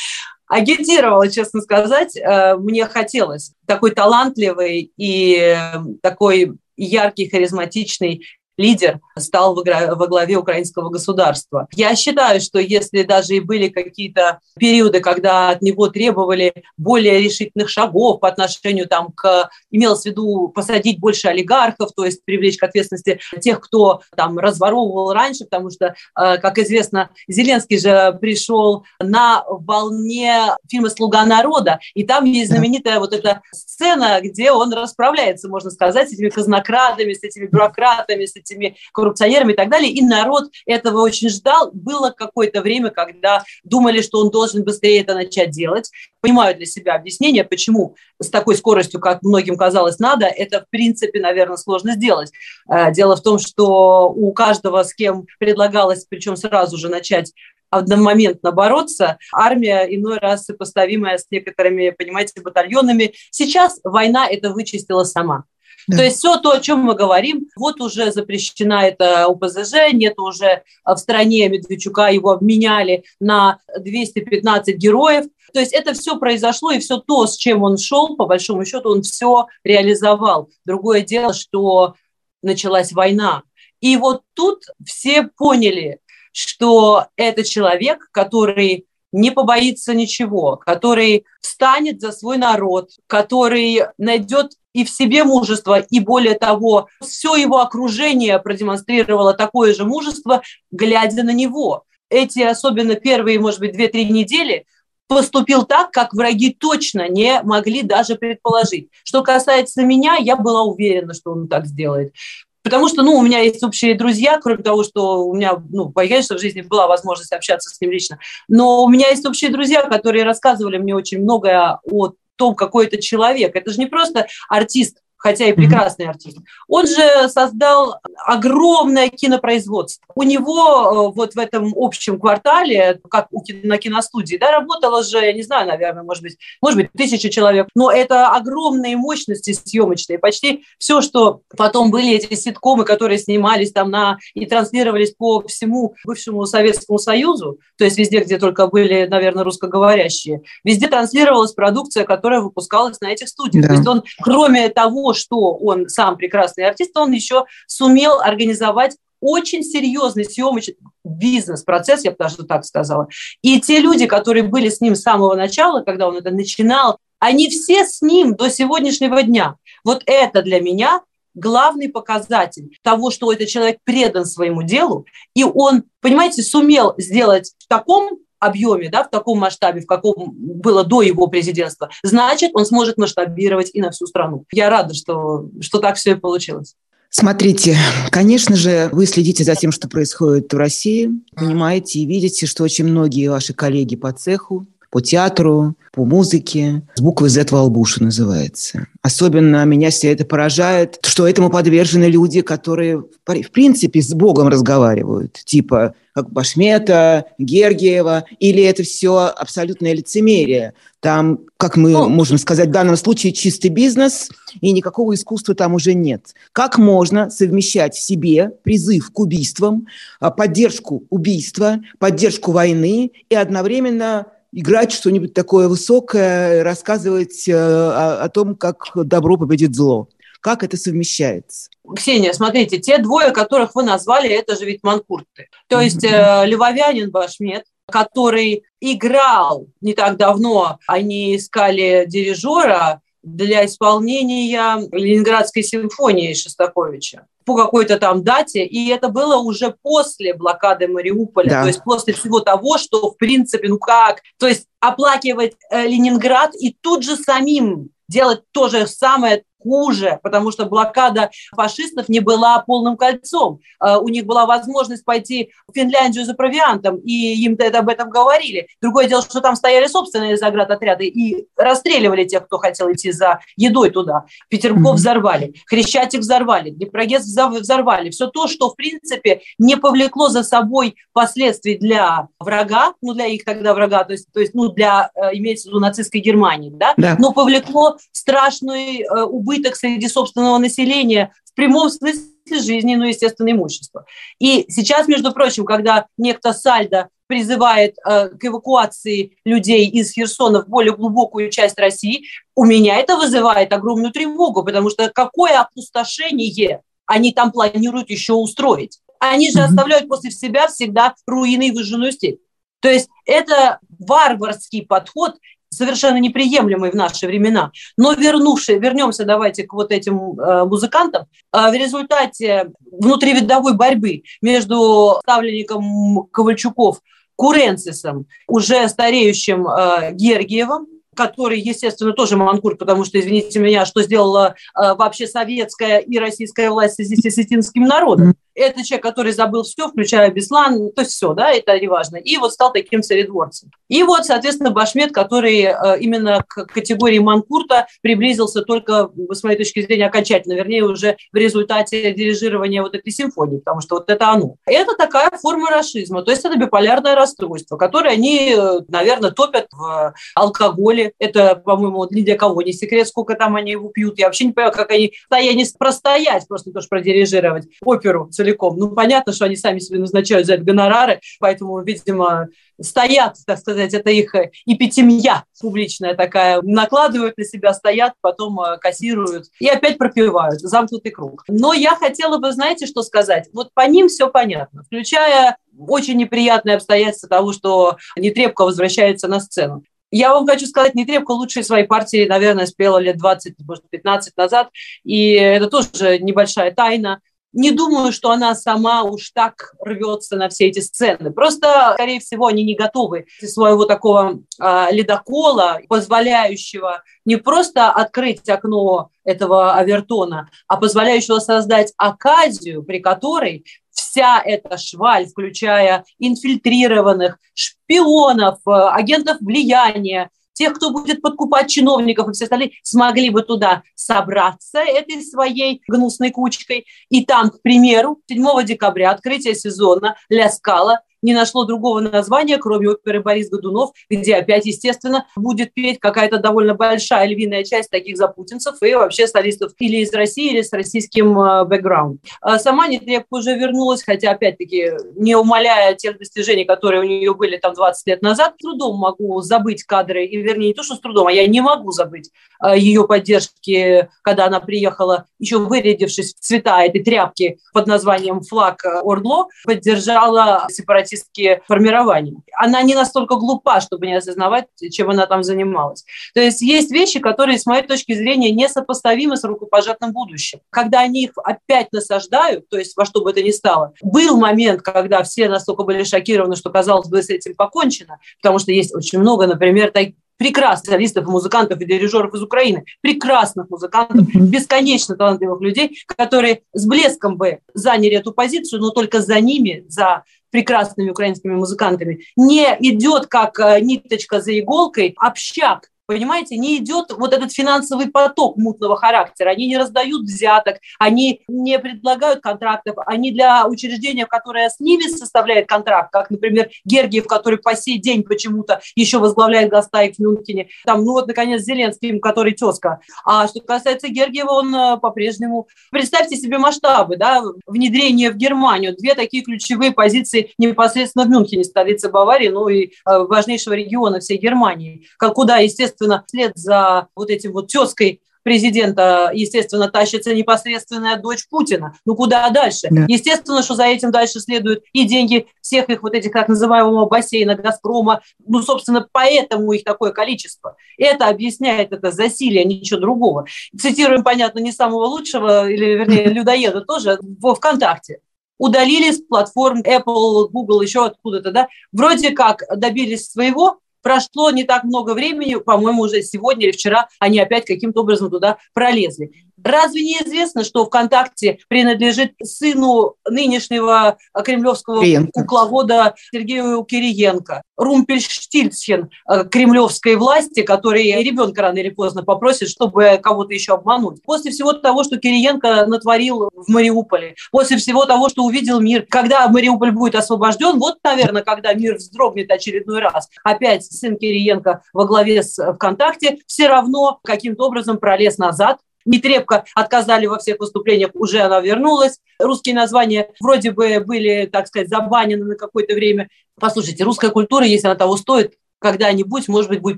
агитировала, честно сказать. Э, мне хотелось такой талантливый и такой яркий, харизматичный лидер стал во главе украинского государства. Я считаю, что если даже и были какие-то периоды, когда от него требовали более решительных шагов по отношению там, к, имелось в виду посадить больше олигархов, то есть привлечь к ответственности тех, кто там разворовывал раньше, потому что, э, как известно, Зеленский же пришел на волне фильма «Слуга народа», и там есть знаменитая вот эта сцена, где он расправляется, можно сказать, с этими казнократами, с этими бюрократами, с этими коррупционерами и так далее. И народ этого очень ждал. Было какое-то время, когда думали, что он должен быстрее это начать делать. Понимаю для себя объяснение, почему с такой скоростью, как многим казалось, надо. Это, в принципе, наверное, сложно сделать. Э, дело в том, что у каждого, с кем предлагалось, причем сразу же начать одномоментно бороться. Армия иной раз сопоставимая с некоторыми, понимаете, батальонами. Сейчас война это вычистила сама. Да. То есть все то, о чем мы говорим, вот уже запрещена эта ОПЗЖ, нет уже в стране Медведчука, его обменяли на 215 героев. То есть это все произошло, и все то, с чем он шел, по большому счету, он все реализовал. Другое дело, что началась война. И вот тут все поняли, что это человек, который не побоится ничего, который встанет за свой народ, который найдет и в себе мужество, и более того, все его окружение продемонстрировало такое же мужество, глядя на него. Эти, особенно первые, может быть, две-три недели, поступил так, как враги точно не могли даже предположить. Что касается меня, я была уверена, что он так сделает. Потому что, ну, у меня есть общие друзья, кроме того, что у меня, ну, конечно, в жизни была возможность общаться с ним лично, но у меня есть общие друзья, которые рассказывали мне очень многое о том, какой это человек. Это же не просто артист хотя и прекрасный артист. Он же создал огромное кинопроизводство. У него э, вот в этом общем квартале, как у на киностудии, да, работало же, я не знаю, наверное, может быть, может быть, тысяча человек, но это огромные мощности съемочные. Почти все, что потом были эти ситкомы, которые снимались там на и транслировались по всему бывшему Советскому Союзу, то есть везде, где только были, наверное, русскоговорящие, везде транслировалась продукция, которая выпускалась на этих студиях. Да. То есть он, кроме того, что он сам прекрасный артист, он еще сумел организовать очень серьезный съемочный бизнес-процесс, я бы даже так сказала. И те люди, которые были с ним с самого начала, когда он это начинал, они все с ним до сегодняшнего дня. Вот это для меня главный показатель того, что этот человек предан своему делу, и он, понимаете, сумел сделать в таком объеме, да, в таком масштабе, в каком было до его президентства, значит, он сможет масштабировать и на всю страну. Я рада, что, что так все и получилось. Смотрите, конечно же, вы следите за тем, что происходит в России, понимаете и видите, что очень многие ваши коллеги по цеху по театру, по музыке. С буквы Z во лбу, называется. Особенно меня все это поражает, что этому подвержены люди, которые, в принципе, с Богом разговаривают. Типа, как Башмета, Гергиева, или это все абсолютное лицемерие. Там, как мы ну, можем сказать, в данном случае чистый бизнес, и никакого искусства там уже нет. Как можно совмещать в себе призыв к убийствам, а, поддержку убийства, поддержку войны и одновременно играть что-нибудь такое высокое, рассказывать э, о, о том, как добро победит зло. Как это совмещается? Kсения, смотрите, те двое, которых вы назвали, это же ведь манкурты. То есть э, Левовянин Башмет, который играл не так давно, они искали дирижера для исполнения Ленинградской симфонии Шостаковича по какой-то там дате, и это было уже после блокады Мариуполя, да. то есть после всего того, что, в принципе, ну как, то есть оплакивать э, Ленинград и тут же самим делать то же самое хуже, потому что блокада фашистов не была полным кольцом. Э, у них была возможность пойти в Финляндию за провиантом, и им это об этом говорили. Другое дело, что там стояли собственные заградотряды и расстреливали тех, кто хотел идти за едой туда. Петербург взорвали, Хрещатик взорвали, Днепрогресс взорвали. Все то, что, в принципе, не повлекло за собой последствий для врага, ну, для их тогда врага, то есть, то есть ну, для, э, имеется в виду, нацистской Германии, да, да. но повлекло страшный э, убыток убыток среди собственного населения в прямом смысле жизни, ну, естественно, имущества. И сейчас, между прочим, когда некто Сальдо призывает э, к эвакуации людей из Херсона в более глубокую часть России, у меня это вызывает огромную тревогу, потому что какое опустошение они там планируют еще устроить? Они же mm-hmm. оставляют после себя всегда руины и выжженную степь. То есть это варварский подход, совершенно неприемлемый в наши времена. Но вернувшись, вернемся давайте к вот этим э, музыкантам, э, в результате внутривидовой борьбы между ставленником Ковальчуков Куренцисом, уже стареющим э, Гергиевым, который, естественно, тоже манкурт, потому что, извините меня, что сделала э, вообще советская и российская власть в связи с осетинским народом. Это человек, который забыл все, включая Беслан, то есть все, да, это не важно. И вот стал таким царедворцем. И вот, соответственно, Башмет, который э, именно к категории манкурта приблизился только, с моей точки зрения, окончательно, вернее, уже в результате дирижирования вот этой симфонии, потому что вот это оно. Это такая форма расизма, то есть это биполярное расстройство, которое они, э, наверное, топят в алкоголе. Это, по-моему, ни для кого не секрет, сколько там они его пьют. Я вообще не понимаю, как они в состоянии простоять, просто тоже продирижировать оперу целиком. Ну, понятно, что они сами себе назначают за это гонорары, поэтому, видимо, стоят, так сказать, это их эпитемья публичная такая, накладывают на себя, стоят, потом э, кассируют и опять пропивают, замкнутый круг. Но я хотела бы, знаете, что сказать? Вот по ним все понятно, включая очень неприятные обстоятельства того, что Нетребко возвращается на сцену. Я вам хочу сказать, Нетребко лучшие своей партии, наверное, спела лет 20, может, 15 назад, и это тоже небольшая тайна. Не думаю, что она сама уж так рвется на все эти сцены. Просто, скорее всего, они не готовы своего такого э, ледокола, позволяющего не просто открыть окно этого авертона, а позволяющего создать оказию, при которой вся эта шваль, включая инфильтрированных, шпионов, э, агентов влияния, тех, кто будет подкупать чиновников и все остальные, смогли бы туда собраться этой своей гнусной кучкой. И там, к примеру, 7 декабря открытие сезона «Ля Скала» не нашло другого названия, кроме оперы Борис Годунов, где опять, естественно, будет петь какая-то довольно большая львиная часть таких запутинцев и вообще солистов или из России, или с российским э, бэкграундом. А сама Нетребко уже вернулась, хотя, опять-таки, не умаляя тех достижений, которые у нее были там 20 лет назад, с трудом могу забыть кадры, и вернее, не то, что с трудом, а я не могу забыть э, ее поддержки, когда она приехала, еще вырядившись в цвета этой тряпки под названием «Флаг Ордло», поддержала сепаратистов сепаратистские формирования. Она не настолько глупа, чтобы не осознавать, чем она там занималась. То есть есть вещи, которые, с моей точки зрения, несопоставимы с рукопожатным будущим. Когда они их опять насаждают, то есть во что бы это ни стало, был момент, когда все настолько были шокированы, что казалось бы с этим покончено, потому что есть очень много, например, прекрасных солистов, музыкантов и дирижеров из Украины, прекрасных музыкантов, бесконечно талантливых людей, которые с блеском бы заняли эту позицию, но только за ними, за прекрасными украинскими музыкантами, не идет как э, ниточка за иголкой общак, Понимаете, не идет вот этот финансовый поток мутного характера. Они не раздают взяток, они не предлагают контрактов, они для учреждения, которое с ними составляет контракт, как, например, Гергиев, который по сей день почему-то еще возглавляет Гастайк в Мюнхене, там, ну вот, наконец, Зеленский, который тезка. А что касается Гергиева, он э, по-прежнему... Представьте себе масштабы, да, внедрение в Германию. Две такие ключевые позиции непосредственно в Мюнхене, столице Баварии, ну и э, важнейшего региона всей Германии, куда, естественно, естественно, вслед за вот этим вот тезкой президента, естественно, тащится непосредственная дочь Путина. Ну куда дальше? Да. Естественно, что за этим дальше следуют и деньги всех их вот этих так называемого бассейна Газпрома. Ну, собственно, поэтому их такое количество. Это объясняет это засилие, ничего другого. Цитируем, понятно, не самого лучшего, или, вернее, *laughs* людоеда тоже, во ВКонтакте удалили с платформ Apple, Google, еще откуда-то, да, вроде как добились своего, прошло не так много времени, по-моему, уже сегодня или вчера они опять каким-то образом туда пролезли. Разве не известно, что ВКонтакте принадлежит сыну нынешнего кремлевского Кириенко. кукловода Сергею Кириенко, Румпельштильцхен э, кремлевской власти, который ребенка рано или поздно попросит, чтобы кого-то еще обмануть. После всего того, что Кириенко натворил в Мариуполе, после всего того, что увидел мир, когда Мариуполь будет освобожден, вот, наверное, когда мир вздрогнет очередной раз, опять сын Кириенко во главе с ВКонтакте, все равно каким-то образом пролез назад, Нетребко отказали во всех выступлениях, уже она вернулась. Русские названия вроде бы были, так сказать, забанены на какое-то время. Послушайте, русская культура, если она того стоит, когда-нибудь, может быть, будет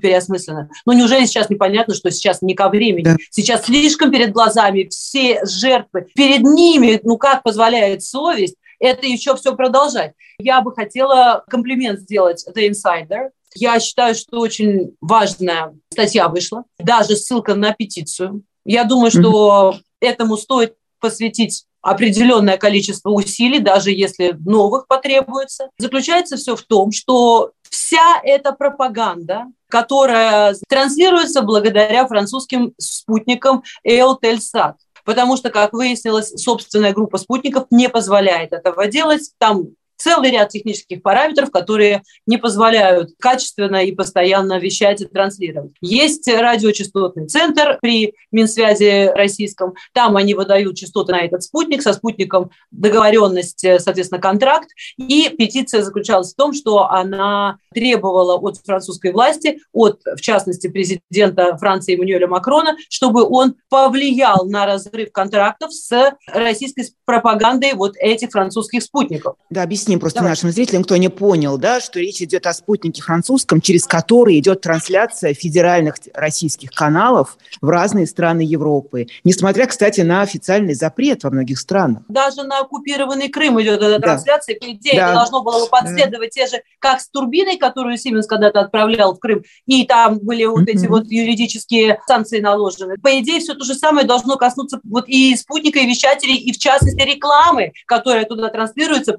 переосмыслена. Но неужели сейчас непонятно, что сейчас не ко времени? Да. Сейчас слишком перед глазами все жертвы. Перед ними, ну как позволяет совесть, это еще все продолжать. Я бы хотела комплимент сделать The Insider. Я считаю, что очень важная статья вышла. Даже ссылка на петицию я думаю, что mm-hmm. этому стоит посвятить определенное количество усилий, даже если новых потребуется. Заключается все в том, что вся эта пропаганда, которая транслируется благодаря французским спутникам Эотельсат, потому что, как выяснилось, собственная группа спутников не позволяет этого делать. Там целый ряд технических параметров, которые не позволяют качественно и постоянно вещать и транслировать. Есть радиочастотный центр при Минсвязи российском. Там они выдают частоты на этот спутник. Со спутником договоренность, соответственно, контракт. И петиция заключалась в том, что она требовала от французской власти, от, в частности, президента Франции Эммануэля Макрона, чтобы он повлиял на разрыв контрактов с российской пропагандой вот этих французских спутников. Да, объясните Объясним просто Давай. нашим зрителям, кто не понял, да, что речь идет о спутнике французском, через который идет трансляция федеральных российских каналов в разные страны Европы. Несмотря, кстати, на официальный запрет во многих странах. Даже на оккупированный Крым идет эта да. трансляция. По идее, да. это должно было бы последовать да. те же, как с турбиной, которую Сименс когда-то отправлял в Крым, и там были вот mm-hmm. эти вот юридические санкции наложены. По идее, все то же самое должно коснуться вот и спутника, и вещателей, и в частности рекламы, которая туда транслируется,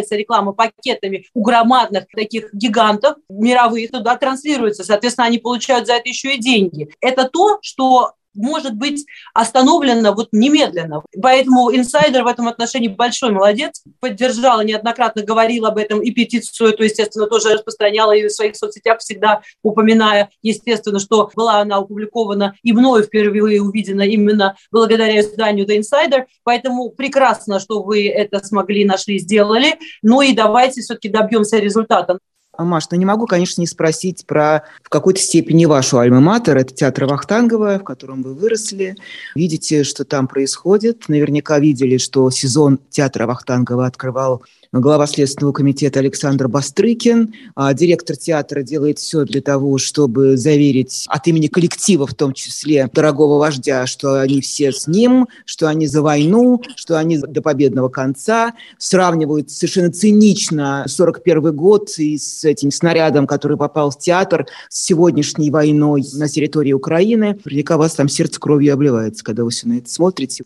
покупается реклама пакетами у громадных таких гигантов мировых, туда транслируется. Соответственно, они получают за это еще и деньги. Это то, что может быть остановлено вот немедленно. Поэтому инсайдер в этом отношении большой молодец, поддержала, неоднократно говорил об этом и петицию, то, естественно, тоже распространяла ее в своих соцсетях, всегда упоминая, естественно, что была она опубликована и мною впервые увидена именно благодаря изданию The Insider, поэтому прекрасно, что вы это смогли, нашли, сделали, ну и давайте все-таки добьемся результата. Маш, ну не могу, конечно, не спросить про в какой-то степени вашу альма-матер. Это театр Вахтангова, в котором вы выросли. Видите, что там происходит. Наверняка видели, что сезон театра Вахтангова открывал глава Следственного комитета Александр Бастрыкин. А директор театра делает все для того, чтобы заверить от имени коллектива, в том числе дорогого вождя, что они все с ним, что они за войну, что они до победного конца. Сравнивают совершенно цинично 41 год и с этим снарядом, который попал в театр, с сегодняшней войной на территории Украины. Наверняка вас там сердце кровью обливается, когда вы все на это смотрите.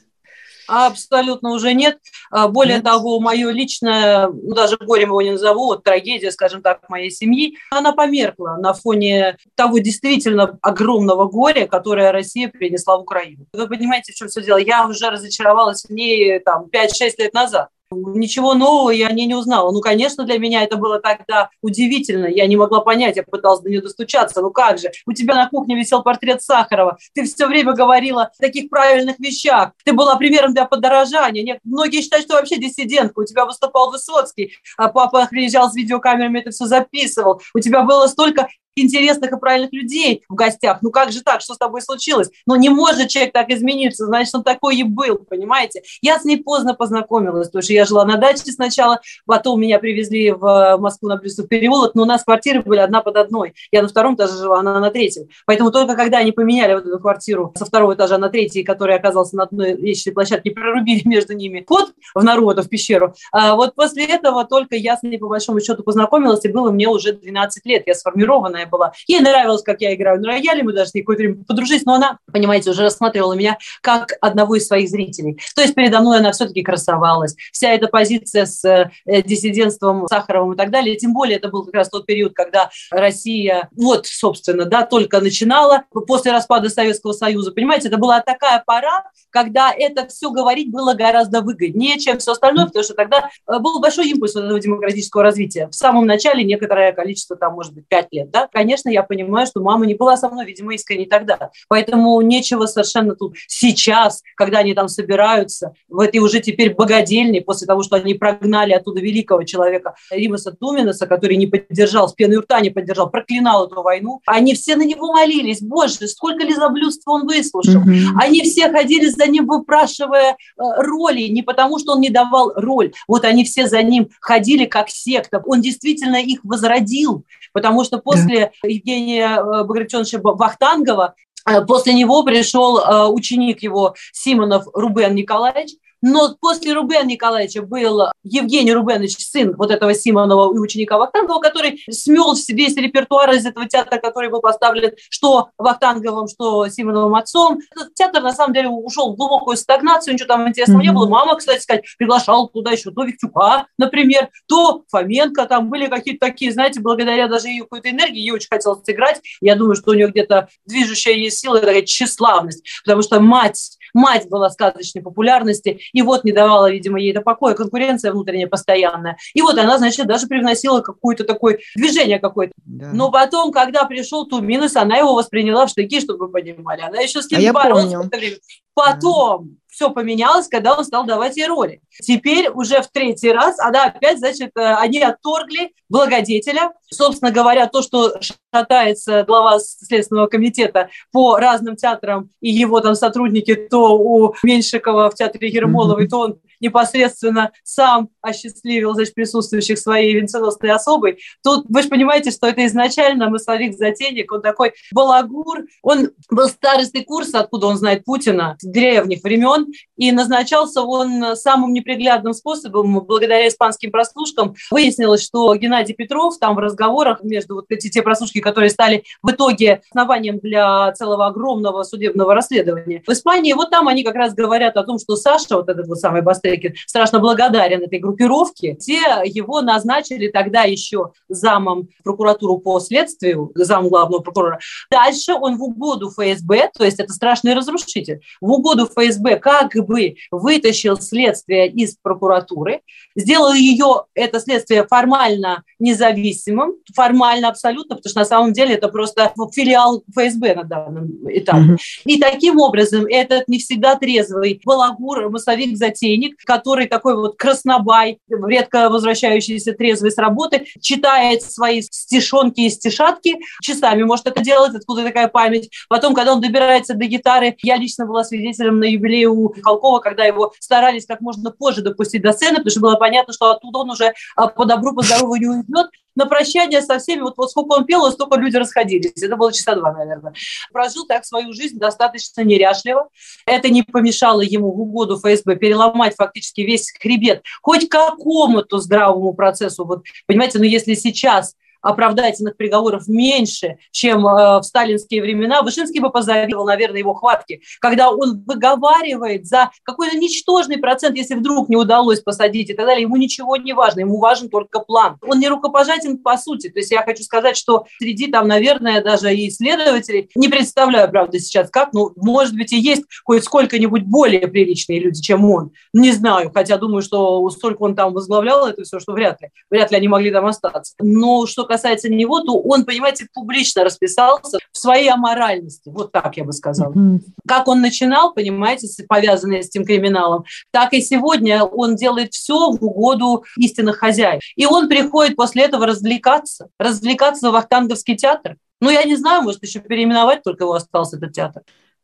Абсолютно уже нет. А, более нет. того, мое личное, ну, даже горем его не назову, вот трагедия, скажем так, моей семьи, она померкла на фоне того действительно огромного горя, которое Россия принесла в Украину. Вы понимаете, в чем все дело? Я уже разочаровалась в ней там 5-6 лет назад. Ничего нового я не, не узнала. Ну, конечно, для меня это было тогда удивительно. Я не могла понять, я пыталась до нее достучаться. Ну как же? У тебя на кухне висел портрет Сахарова. Ты все время говорила о таких правильных вещах. Ты была примером для подорожания. Нет, многие считают, что вообще диссидентка. У тебя выступал Высоцкий, а папа приезжал с видеокамерами, это все записывал. У тебя было столько интересных и правильных людей в гостях. Ну как же так? Что с тобой случилось? Ну не может человек так измениться, значит, он такой и был, понимаете? Я с ней поздно познакомилась, потому что я жила на даче сначала, потом меня привезли в Москву на Плюсов переулок, но у нас квартиры были одна под одной. Я на втором этаже жила, она на третьем. Поэтому только когда они поменяли вот эту квартиру со второго этажа на третий, который оказался на одной лестничной площадке, прорубили *laughs* между ними ход в народу, в пещеру, а вот после этого только я с ней по большому счету познакомилась, и было мне уже 12 лет. Я сформированная классная была. Ей нравилось, как я играю на рояле, мы даже какое-то время подружились, но она, понимаете, уже рассматривала меня как одного из своих зрителей. То есть передо мной она все-таки красовалась. Вся эта позиция с э, диссидентством Сахаровым и так далее, тем более это был как раз тот период, когда Россия, вот, собственно, да, только начинала после распада Советского Союза, понимаете, это была такая пора, когда это все говорить было гораздо выгоднее, чем все остальное, потому что тогда э, был большой импульс этого демократического развития. В самом начале некоторое количество, там, может быть, пять лет, да, конечно, я понимаю, что мама не была со мной, видимо, искренне тогда. Поэтому нечего совершенно тут сейчас, когда они там собираются, в этой уже теперь богадельне, после того, что они прогнали оттуда великого человека Римаса Туминаса, который не поддержал, с пеной рта не поддержал, проклинал эту войну. Они все на него молились. Боже, сколько лизоблюдства он выслушал. Mm-hmm. Они все ходили за ним, выпрашивая э, роли, не потому, что он не давал роль. Вот они все за ним ходили как секта. Он действительно их возродил, потому что после Евгения э, Багратионовича Вахтангова, э, После него пришел э, ученик его Симонов Рубен Николаевич, но после Рубена Николаевича был Евгений Рубенович, сын вот этого Симонова и ученика Вахтангова, который смел весь репертуар из этого театра, который был поставлен что Вахтанговым, что Симоновым отцом. Этот театр, на самом деле, ушел в глубокую стагнацию, ничего там интересного mm-hmm. не было. Мама, кстати сказать, приглашала туда еще то Виктюка, например, то Фоменко, там были какие-то такие, знаете, благодаря даже ее какой-то энергии, ей очень хотелось сыграть. Я думаю, что у нее где-то движущая есть сила, такая тщеславность, потому что мать, мать была сказочной популярности, и вот не давала, видимо, ей это покоя, конкуренция внутренняя постоянная. И вот она, значит, даже привносила какое-то такое движение какое-то. Да. Но потом, когда пришел Туминус, она его восприняла в штыки, чтобы вы понимали. Она еще с ним а боролась в это время. Потом все поменялось, когда он стал давать ей роли. Теперь уже в третий раз она опять, значит, э, они отторгли благодетеля. Собственно говоря, то, что шатается глава Следственного комитета по разным театрам, и его там сотрудники то у Меньшикова в театре Ермоловой, то он непосредственно сам осчастливил значит, присутствующих своей венценосной особой. Тут вы же понимаете, что это изначально масловик-затейник, он такой балагур, он был старостый курс, откуда он знает Путина, с древних времен, и назначался он самым неприглядным способом, благодаря испанским прослушкам. Выяснилось, что Геннадий Петров там в разговорах между вот эти те прослушки, которые стали в итоге основанием для целого огромного судебного расследования. В Испании вот там они как раз говорят о том, что Саша, вот этот вот самый Бастекин, страшно благодарен этой группировке. Те его назначили тогда еще замом прокуратуру по следствию, зам главного прокурора. Дальше он в угоду ФСБ, то есть это страшный разрушитель, в угоду ФСБ как бы вытащил следствие из прокуратуры, сделал ее, это следствие, формально независимым, формально абсолютно, потому что на самом деле это просто филиал ФСБ на данном этапе. Mm-hmm. И таким образом этот не всегда трезвый балагур, массовик-затейник, который такой вот краснобай, редко возвращающийся трезвый с работы, читает свои стишонки и стишатки, часами может это делать, откуда такая память. Потом, когда он добирается до гитары, я лично была свидетелем на юбилее у Халкова, когда его старались как можно позже допустить до сцены, потому что было понятно, что оттуда он уже а, по добру, по здорову не уйдет, на прощание со всеми, вот, вот сколько он пел, столько люди расходились. Это было часа два, наверное. Прожил так свою жизнь достаточно неряшливо. Это не помешало ему в угоду ФСБ переломать фактически весь хребет хоть какому-то здравому процессу. Вот, понимаете, но ну, если сейчас оправдательных приговоров меньше, чем э, в сталинские времена, Вышинский бы позавидовал, наверное, его хватки, когда он выговаривает за какой-то ничтожный процент, если вдруг не удалось посадить и так далее, ему ничего не важно, ему важен только план. Он не рукопожатен по сути. То есть я хочу сказать, что среди там, наверное, даже и исследователей, не представляю, правда, сейчас как, ну, может быть, и есть хоть сколько-нибудь более приличные люди, чем он. Не знаю, хотя думаю, что столько он там возглавлял это все, что вряд ли. Вряд ли они могли там остаться. Но что касается него, то он, понимаете, публично расписался в своей аморальности. Вот так я бы сказала. Mm-hmm. Как он начинал, понимаете, повязанный с этим криминалом, так и сегодня он делает все в угоду истинных хозяев. И он приходит после этого развлекаться, развлекаться в Вахтанговский театр. Ну, я не знаю, может, еще переименовать только его остался этот театр.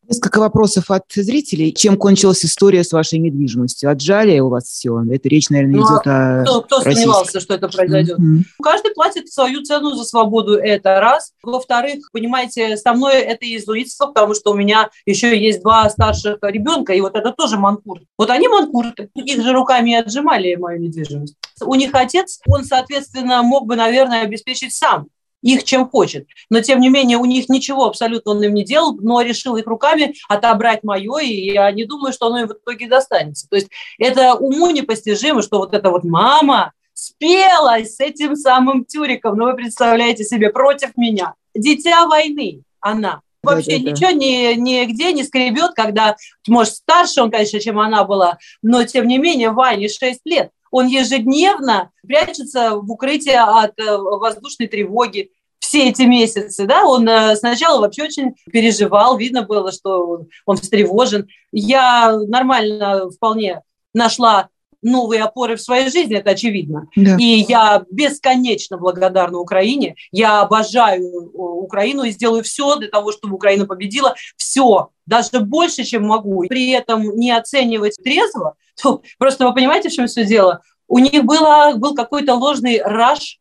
Несколько вопросов от зрителей. Чем кончилась история с вашей недвижимостью? Отжали у вас все? Это речь, наверное, ну, идет о Кто, кто сомневался, что это произойдет? Mm-hmm. Каждый платит свою цену за свободу, это раз. Во-вторых, понимаете, со мной это иезуитство, потому что у меня еще есть два старших ребенка, и вот это тоже манкурт. Вот они манкурты, их же руками отжимали мою недвижимость. У них отец, он, соответственно, мог бы, наверное, обеспечить сам их чем хочет. Но, тем не менее, у них ничего абсолютно он им не делал, но решил их руками отобрать мое, и я не думаю, что оно им в итоге достанется. То есть это уму непостижимо, что вот эта вот мама спелась с этим самым Тюриком, ну вы представляете себе, против меня. Дитя войны она. Вообще да, да, ничего ни, нигде не скребет, когда, может, старше он, конечно, чем она была, но, тем не менее, Ване 6 лет он ежедневно прячется в укрытии от э, воздушной тревоги все эти месяцы, да, он э, сначала вообще очень переживал, видно было, что он встревожен. Я нормально вполне нашла новые опоры в своей жизни, это очевидно. Да. И я бесконечно благодарна Украине. Я обожаю э, Украину и сделаю все для того, чтобы Украина победила. Все, даже больше, чем могу. При этом не оценивать трезво. То, просто вы понимаете, в чем все дело? У них было, был какой-то ложный раш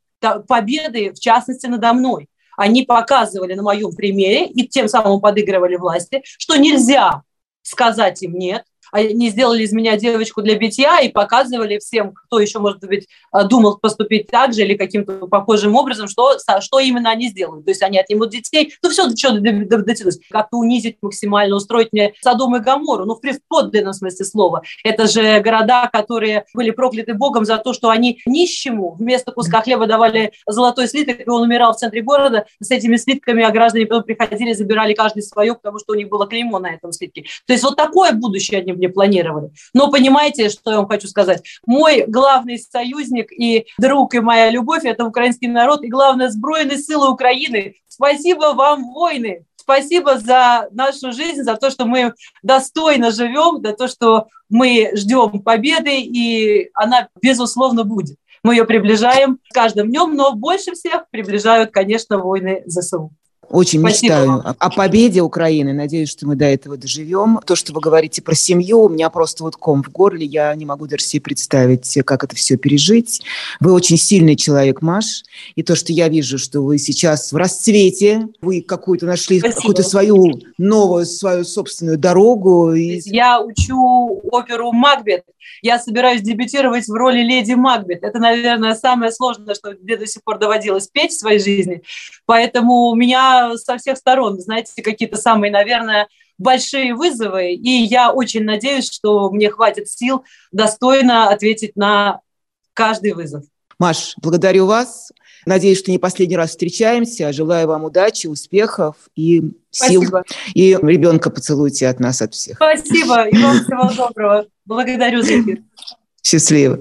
победы, в частности, надо мной. Они показывали на моем примере и тем самым подыгрывали власти, что нельзя сказать им нет, они сделали из меня девочку для битья и показывали всем, кто еще, может быть, э, думал поступить так же или каким-то похожим образом, что, что именно они сделают. То есть они отнимут детей, ну все, что дотянулось. Как-то унизить максимально, устроить мне Содом и Гамору, ну в подлинном смысле слова. Это же города, которые были прокляты Богом за то, что они нищему вместо куска хлеба давали золотой слиток, и он умирал в центре города с этими слитками, а граждане потом приходили, забирали каждый свое, потому что у них было клеймо на этом слитке. То есть вот такое будущее они мне планировали. Но понимаете, что я вам хочу сказать? Мой главный союзник и друг, и моя любовь – это украинский народ, и, главное, сбройные силы Украины. Спасибо вам, войны! Спасибо за нашу жизнь, за то, что мы достойно живем, за то, что мы ждем победы, и она, безусловно, будет. Мы ее приближаем каждым днем, но больше всех приближают, конечно, войны ЗСУ. Очень Спасибо мечтаю о победе Украины. Надеюсь, что мы до этого доживем. То, что вы говорите про семью, у меня просто вот ком в горле. Я не могу даже себе представить, как это все пережить. Вы очень сильный человек, Маш. И то, что я вижу, что вы сейчас в расцвете, вы какую-то нашли какую-то свою новую, свою собственную дорогу. Я учу оперу «Макбет». Я собираюсь дебютировать в роли леди Макбет. Это, наверное, самое сложное, что мне до сих пор доводилось петь в своей жизни. Поэтому у меня со всех сторон, знаете, какие-то самые, наверное, большие вызовы, и я очень надеюсь, что мне хватит сил достойно ответить на каждый вызов. Маш, благодарю вас. Надеюсь, что не последний раз встречаемся. Желаю вам удачи, успехов и сил. Спасибо. И ребенка поцелуйте от нас, от всех. Спасибо. И вам всего доброго. Благодарю за эфир. Счастливо.